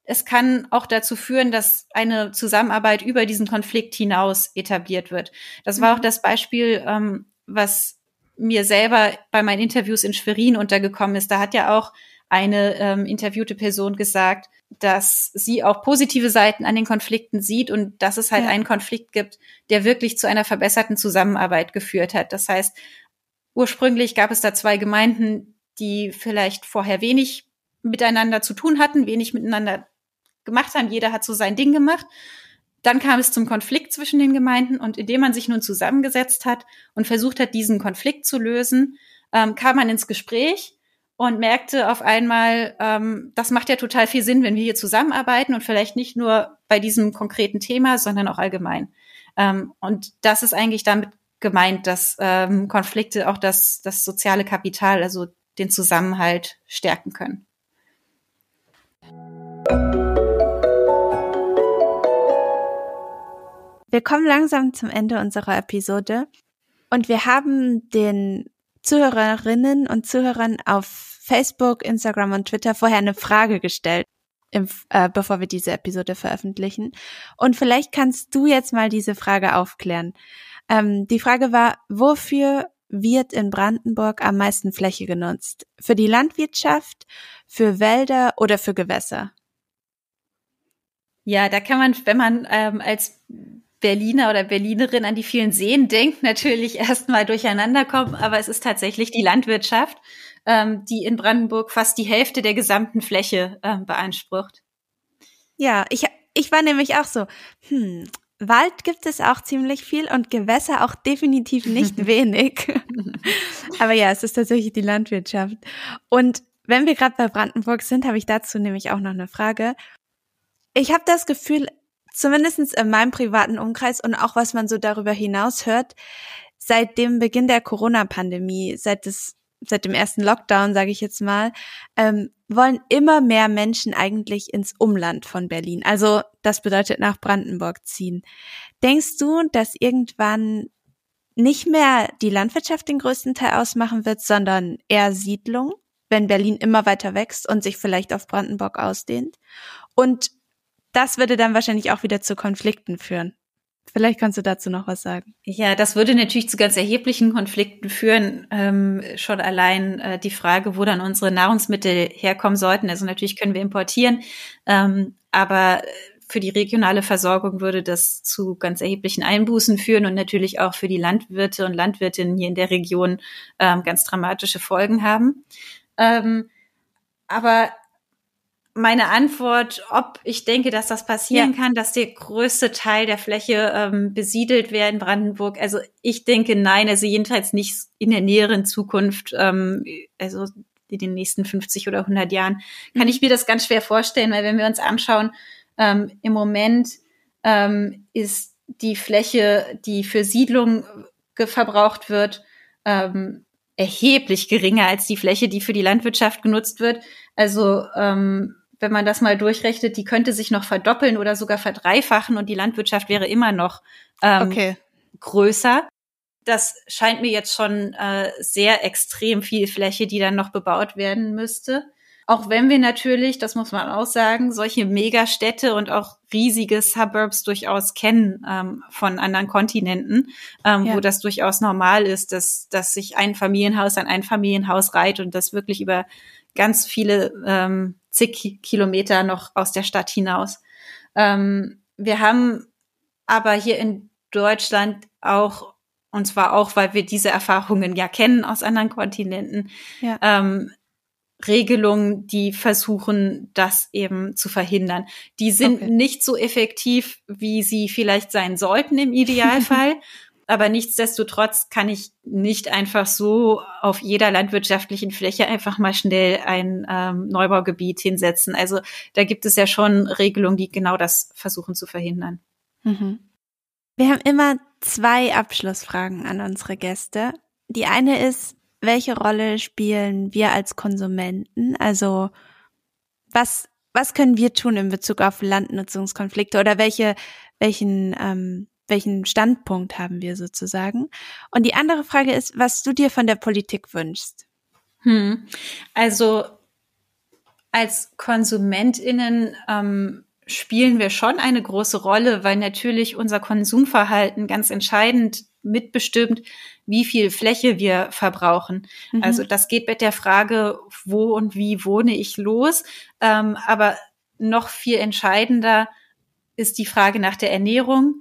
es kann auch dazu führen, dass eine Zusammenarbeit über diesen Konflikt hinaus etabliert wird. Das war mhm. auch das Beispiel, ähm, was mir selber bei meinen Interviews in Schwerin untergekommen ist, da hat ja auch eine ähm, interviewte Person gesagt, dass sie auch positive Seiten an den Konflikten sieht und dass es halt ja. einen Konflikt gibt, der wirklich zu einer verbesserten Zusammenarbeit geführt hat. Das heißt, ursprünglich gab es da zwei Gemeinden, die vielleicht vorher wenig miteinander zu tun hatten, wenig miteinander gemacht haben. Jeder hat so sein Ding gemacht. Dann kam es zum Konflikt zwischen den Gemeinden und indem man sich nun zusammengesetzt hat und versucht hat, diesen Konflikt zu lösen, ähm, kam man ins Gespräch und merkte auf einmal, ähm, das macht ja total viel Sinn, wenn wir hier zusammenarbeiten und vielleicht nicht nur bei diesem konkreten Thema, sondern auch allgemein. Ähm, und das ist eigentlich damit gemeint, dass ähm, Konflikte auch das, das soziale Kapital, also den Zusammenhalt stärken können. Wir kommen langsam zum Ende unserer Episode und wir haben den Zuhörerinnen und Zuhörern auf Facebook, Instagram und Twitter vorher eine Frage gestellt, im, äh, bevor wir diese Episode veröffentlichen. Und vielleicht kannst du jetzt mal diese Frage aufklären. Ähm, die Frage war, wofür wird in Brandenburg am meisten Fläche genutzt? Für die Landwirtschaft, für Wälder oder für Gewässer? Ja, da kann man, wenn man ähm, als Berliner oder Berlinerin an die vielen Seen denkt, natürlich erstmal durcheinander kommen, aber es ist tatsächlich die Landwirtschaft, ähm, die in Brandenburg fast die Hälfte der gesamten Fläche ähm, beansprucht. Ja, ich, ich war nämlich auch so, hm, Wald gibt es auch ziemlich viel und Gewässer auch definitiv nicht [laughs] wenig. [laughs] Aber ja, es ist tatsächlich die Landwirtschaft. Und wenn wir gerade bei Brandenburg sind, habe ich dazu nämlich auch noch eine Frage. Ich habe das Gefühl, zumindestens in meinem privaten Umkreis und auch was man so darüber hinaus hört, seit dem Beginn der Corona-Pandemie, seit des seit dem ersten Lockdown, sage ich jetzt mal, ähm, wollen immer mehr Menschen eigentlich ins Umland von Berlin. Also das bedeutet nach Brandenburg ziehen. Denkst du, dass irgendwann nicht mehr die Landwirtschaft den größten Teil ausmachen wird, sondern eher Siedlung, wenn Berlin immer weiter wächst und sich vielleicht auf Brandenburg ausdehnt? Und das würde dann wahrscheinlich auch wieder zu Konflikten führen. Vielleicht kannst du dazu noch was sagen. Ja, das würde natürlich zu ganz erheblichen Konflikten führen. Ähm, schon allein äh, die Frage, wo dann unsere Nahrungsmittel herkommen sollten. Also natürlich können wir importieren, ähm, aber für die regionale Versorgung würde das zu ganz erheblichen Einbußen führen und natürlich auch für die Landwirte und Landwirtinnen hier in der Region ähm, ganz dramatische Folgen haben. Ähm, aber meine Antwort, ob ich denke, dass das passieren ja. kann, dass der größte Teil der Fläche ähm, besiedelt wäre in Brandenburg. Also ich denke nein, also jedenfalls nicht in der näheren Zukunft, ähm, also in den nächsten 50 oder 100 Jahren, kann ich mir das ganz schwer vorstellen, weil wenn wir uns anschauen, ähm, im Moment ähm, ist die Fläche, die für Siedlung verbraucht wird, ähm, erheblich geringer als die Fläche, die für die Landwirtschaft genutzt wird. Also ähm, wenn man das mal durchrechnet, die könnte sich noch verdoppeln oder sogar verdreifachen und die Landwirtschaft wäre immer noch ähm, okay. größer. Das scheint mir jetzt schon äh, sehr extrem viel Fläche, die dann noch bebaut werden müsste. Auch wenn wir natürlich, das muss man auch sagen, solche Megastädte und auch riesige Suburbs durchaus kennen ähm, von anderen Kontinenten, ähm, ja. wo das durchaus normal ist, dass, dass sich ein Familienhaus an ein Familienhaus reiht und das wirklich über ganz viele ähm, zig Kilometer noch aus der Stadt hinaus. Ähm, wir haben aber hier in Deutschland auch, und zwar auch, weil wir diese Erfahrungen ja kennen aus anderen Kontinenten, ja. ähm, Regelungen, die versuchen, das eben zu verhindern. Die sind okay. nicht so effektiv, wie sie vielleicht sein sollten im Idealfall. [laughs] Aber nichtsdestotrotz kann ich nicht einfach so auf jeder landwirtschaftlichen Fläche einfach mal schnell ein ähm, Neubaugebiet hinsetzen. Also da gibt es ja schon Regelungen, die genau das versuchen zu verhindern. Mhm. Wir haben immer zwei Abschlussfragen an unsere Gäste. Die eine ist, welche Rolle spielen wir als Konsumenten? Also was, was können wir tun in Bezug auf Landnutzungskonflikte oder welche, welchen ähm, welchen Standpunkt haben wir sozusagen? Und die andere Frage ist, was du dir von der Politik wünschst. Hm. Also als KonsumentInnen ähm, spielen wir schon eine große Rolle, weil natürlich unser Konsumverhalten ganz entscheidend mitbestimmt, wie viel Fläche wir verbrauchen. Mhm. Also das geht mit der Frage, wo und wie wohne ich los. Ähm, aber noch viel entscheidender ist die Frage nach der Ernährung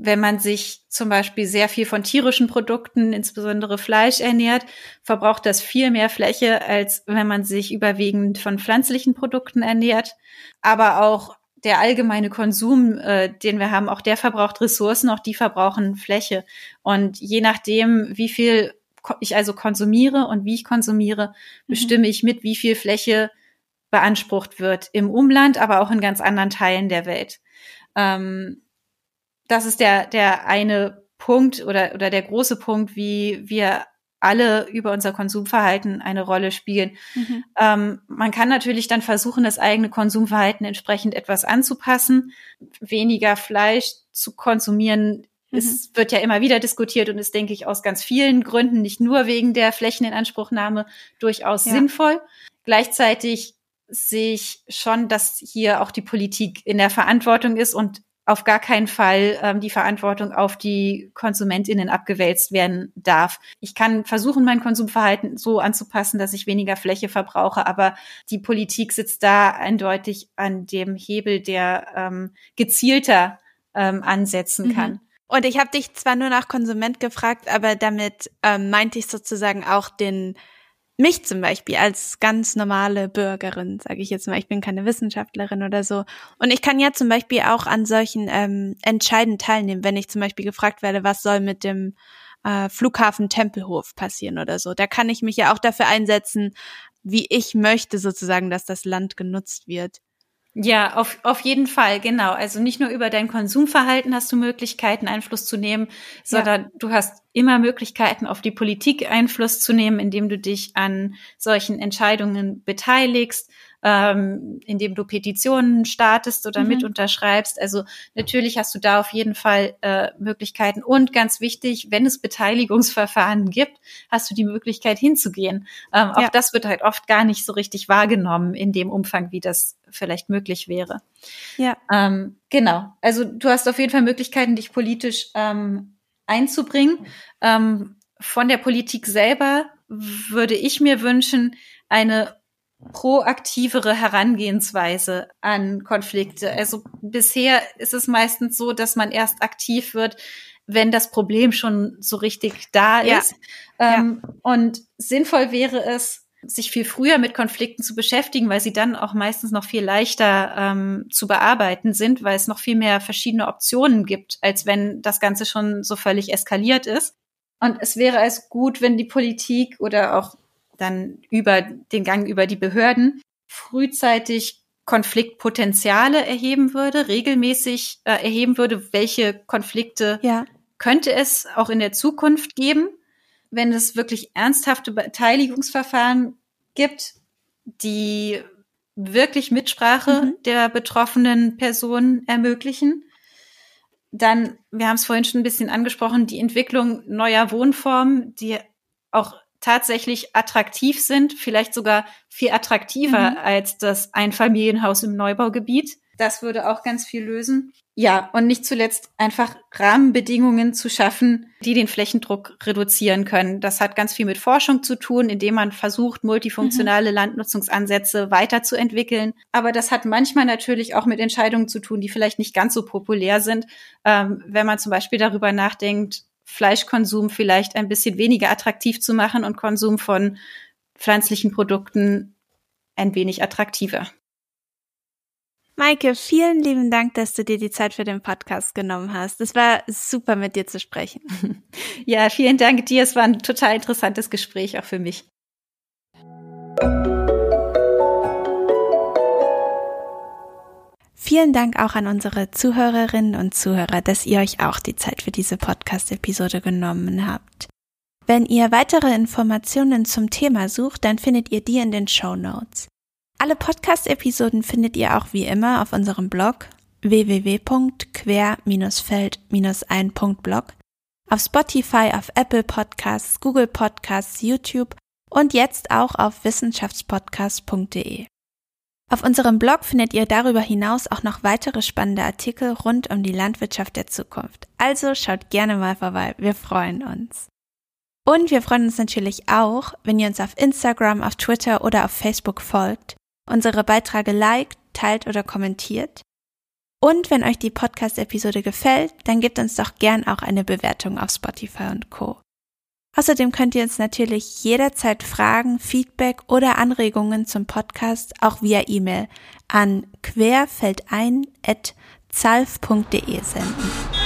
wenn man sich zum Beispiel sehr viel von tierischen Produkten, insbesondere Fleisch, ernährt, verbraucht das viel mehr Fläche, als wenn man sich überwiegend von pflanzlichen Produkten ernährt. Aber auch der allgemeine Konsum, äh, den wir haben, auch der verbraucht Ressourcen, auch die verbrauchen Fläche. Und je nachdem, wie viel ich also konsumiere und wie ich konsumiere, mhm. bestimme ich mit, wie viel Fläche beansprucht wird im Umland, aber auch in ganz anderen Teilen der Welt. Ähm, das ist der, der eine Punkt oder, oder der große Punkt, wie wir alle über unser Konsumverhalten eine Rolle spielen. Mhm. Ähm, man kann natürlich dann versuchen, das eigene Konsumverhalten entsprechend etwas anzupassen, weniger Fleisch zu konsumieren. Mhm. Es wird ja immer wieder diskutiert und ist, denke ich, aus ganz vielen Gründen, nicht nur wegen der Flächeninanspruchnahme, durchaus ja. sinnvoll. Gleichzeitig sehe ich schon, dass hier auch die Politik in der Verantwortung ist und auf gar keinen Fall ähm, die Verantwortung auf die KonsumentInnen abgewälzt werden darf. Ich kann versuchen, mein Konsumverhalten so anzupassen, dass ich weniger Fläche verbrauche, aber die Politik sitzt da eindeutig an dem Hebel, der ähm, gezielter ähm, ansetzen mhm. kann. Und ich habe dich zwar nur nach Konsument gefragt, aber damit ähm, meinte ich sozusagen auch den mich zum Beispiel als ganz normale Bürgerin, sage ich jetzt mal, ich bin keine Wissenschaftlerin oder so. Und ich kann ja zum Beispiel auch an solchen ähm, Entscheiden teilnehmen, wenn ich zum Beispiel gefragt werde, was soll mit dem äh, Flughafen Tempelhof passieren oder so. Da kann ich mich ja auch dafür einsetzen, wie ich möchte sozusagen, dass das Land genutzt wird. Ja, auf, auf jeden Fall, genau. Also nicht nur über dein Konsumverhalten hast du Möglichkeiten, Einfluss zu nehmen, sondern ja. du hast immer Möglichkeiten, auf die Politik Einfluss zu nehmen, indem du dich an solchen Entscheidungen beteiligst ähm, indem du Petitionen startest oder mhm. mit unterschreibst. Also natürlich hast du da auf jeden Fall äh, Möglichkeiten. Und ganz wichtig, wenn es Beteiligungsverfahren gibt, hast du die Möglichkeit hinzugehen. Ähm, auch ja. das wird halt oft gar nicht so richtig wahrgenommen in dem Umfang, wie das vielleicht möglich wäre. Ja. Ähm, genau. Also du hast auf jeden Fall Möglichkeiten, dich politisch ähm, einzubringen. Ähm, von der Politik selber würde ich mir wünschen, eine proaktivere Herangehensweise an Konflikte. Also bisher ist es meistens so, dass man erst aktiv wird, wenn das Problem schon so richtig da ist. Ja. Ähm, ja. Und sinnvoll wäre es, sich viel früher mit Konflikten zu beschäftigen, weil sie dann auch meistens noch viel leichter ähm, zu bearbeiten sind, weil es noch viel mehr verschiedene Optionen gibt, als wenn das Ganze schon so völlig eskaliert ist. Und es wäre also gut, wenn die Politik oder auch dann über den Gang über die Behörden frühzeitig Konfliktpotenziale erheben würde, regelmäßig äh, erheben würde, welche Konflikte ja. könnte es auch in der Zukunft geben, wenn es wirklich ernsthafte Beteiligungsverfahren gibt, die wirklich Mitsprache mhm. der betroffenen Personen ermöglichen. Dann, wir haben es vorhin schon ein bisschen angesprochen, die Entwicklung neuer Wohnformen, die auch tatsächlich attraktiv sind, vielleicht sogar viel attraktiver mhm. als das Einfamilienhaus im Neubaugebiet. Das würde auch ganz viel lösen. Ja, und nicht zuletzt einfach Rahmenbedingungen zu schaffen, die den Flächendruck reduzieren können. Das hat ganz viel mit Forschung zu tun, indem man versucht, multifunktionale mhm. Landnutzungsansätze weiterzuentwickeln. Aber das hat manchmal natürlich auch mit Entscheidungen zu tun, die vielleicht nicht ganz so populär sind. Ähm, wenn man zum Beispiel darüber nachdenkt, Fleischkonsum vielleicht ein bisschen weniger attraktiv zu machen und Konsum von pflanzlichen Produkten ein wenig attraktiver. Maike, vielen lieben Dank, dass du dir die Zeit für den Podcast genommen hast. Es war super, mit dir zu sprechen. [laughs] Ja, vielen Dank dir. Es war ein total interessantes Gespräch auch für mich. Vielen Dank auch an unsere Zuhörerinnen und Zuhörer, dass ihr euch auch die Zeit für diese Podcast-Episode genommen habt. Wenn ihr weitere Informationen zum Thema sucht, dann findet ihr die in den Show Notes. Alle Podcast-Episoden findet ihr auch wie immer auf unserem Blog www.quer-feld-ein.blog, auf Spotify, auf Apple Podcasts, Google Podcasts, YouTube und jetzt auch auf wissenschaftspodcast.de. Auf unserem Blog findet ihr darüber hinaus auch noch weitere spannende Artikel rund um die Landwirtschaft der Zukunft. Also schaut gerne mal vorbei, wir freuen uns. Und wir freuen uns natürlich auch, wenn ihr uns auf Instagram, auf Twitter oder auf Facebook folgt, unsere Beiträge liked, teilt oder kommentiert. Und wenn euch die Podcast-Episode gefällt, dann gebt uns doch gern auch eine Bewertung auf Spotify und Co. Außerdem könnt ihr uns natürlich jederzeit Fragen, Feedback oder Anregungen zum Podcast auch via E-Mail an querfeldein.zalf.de senden.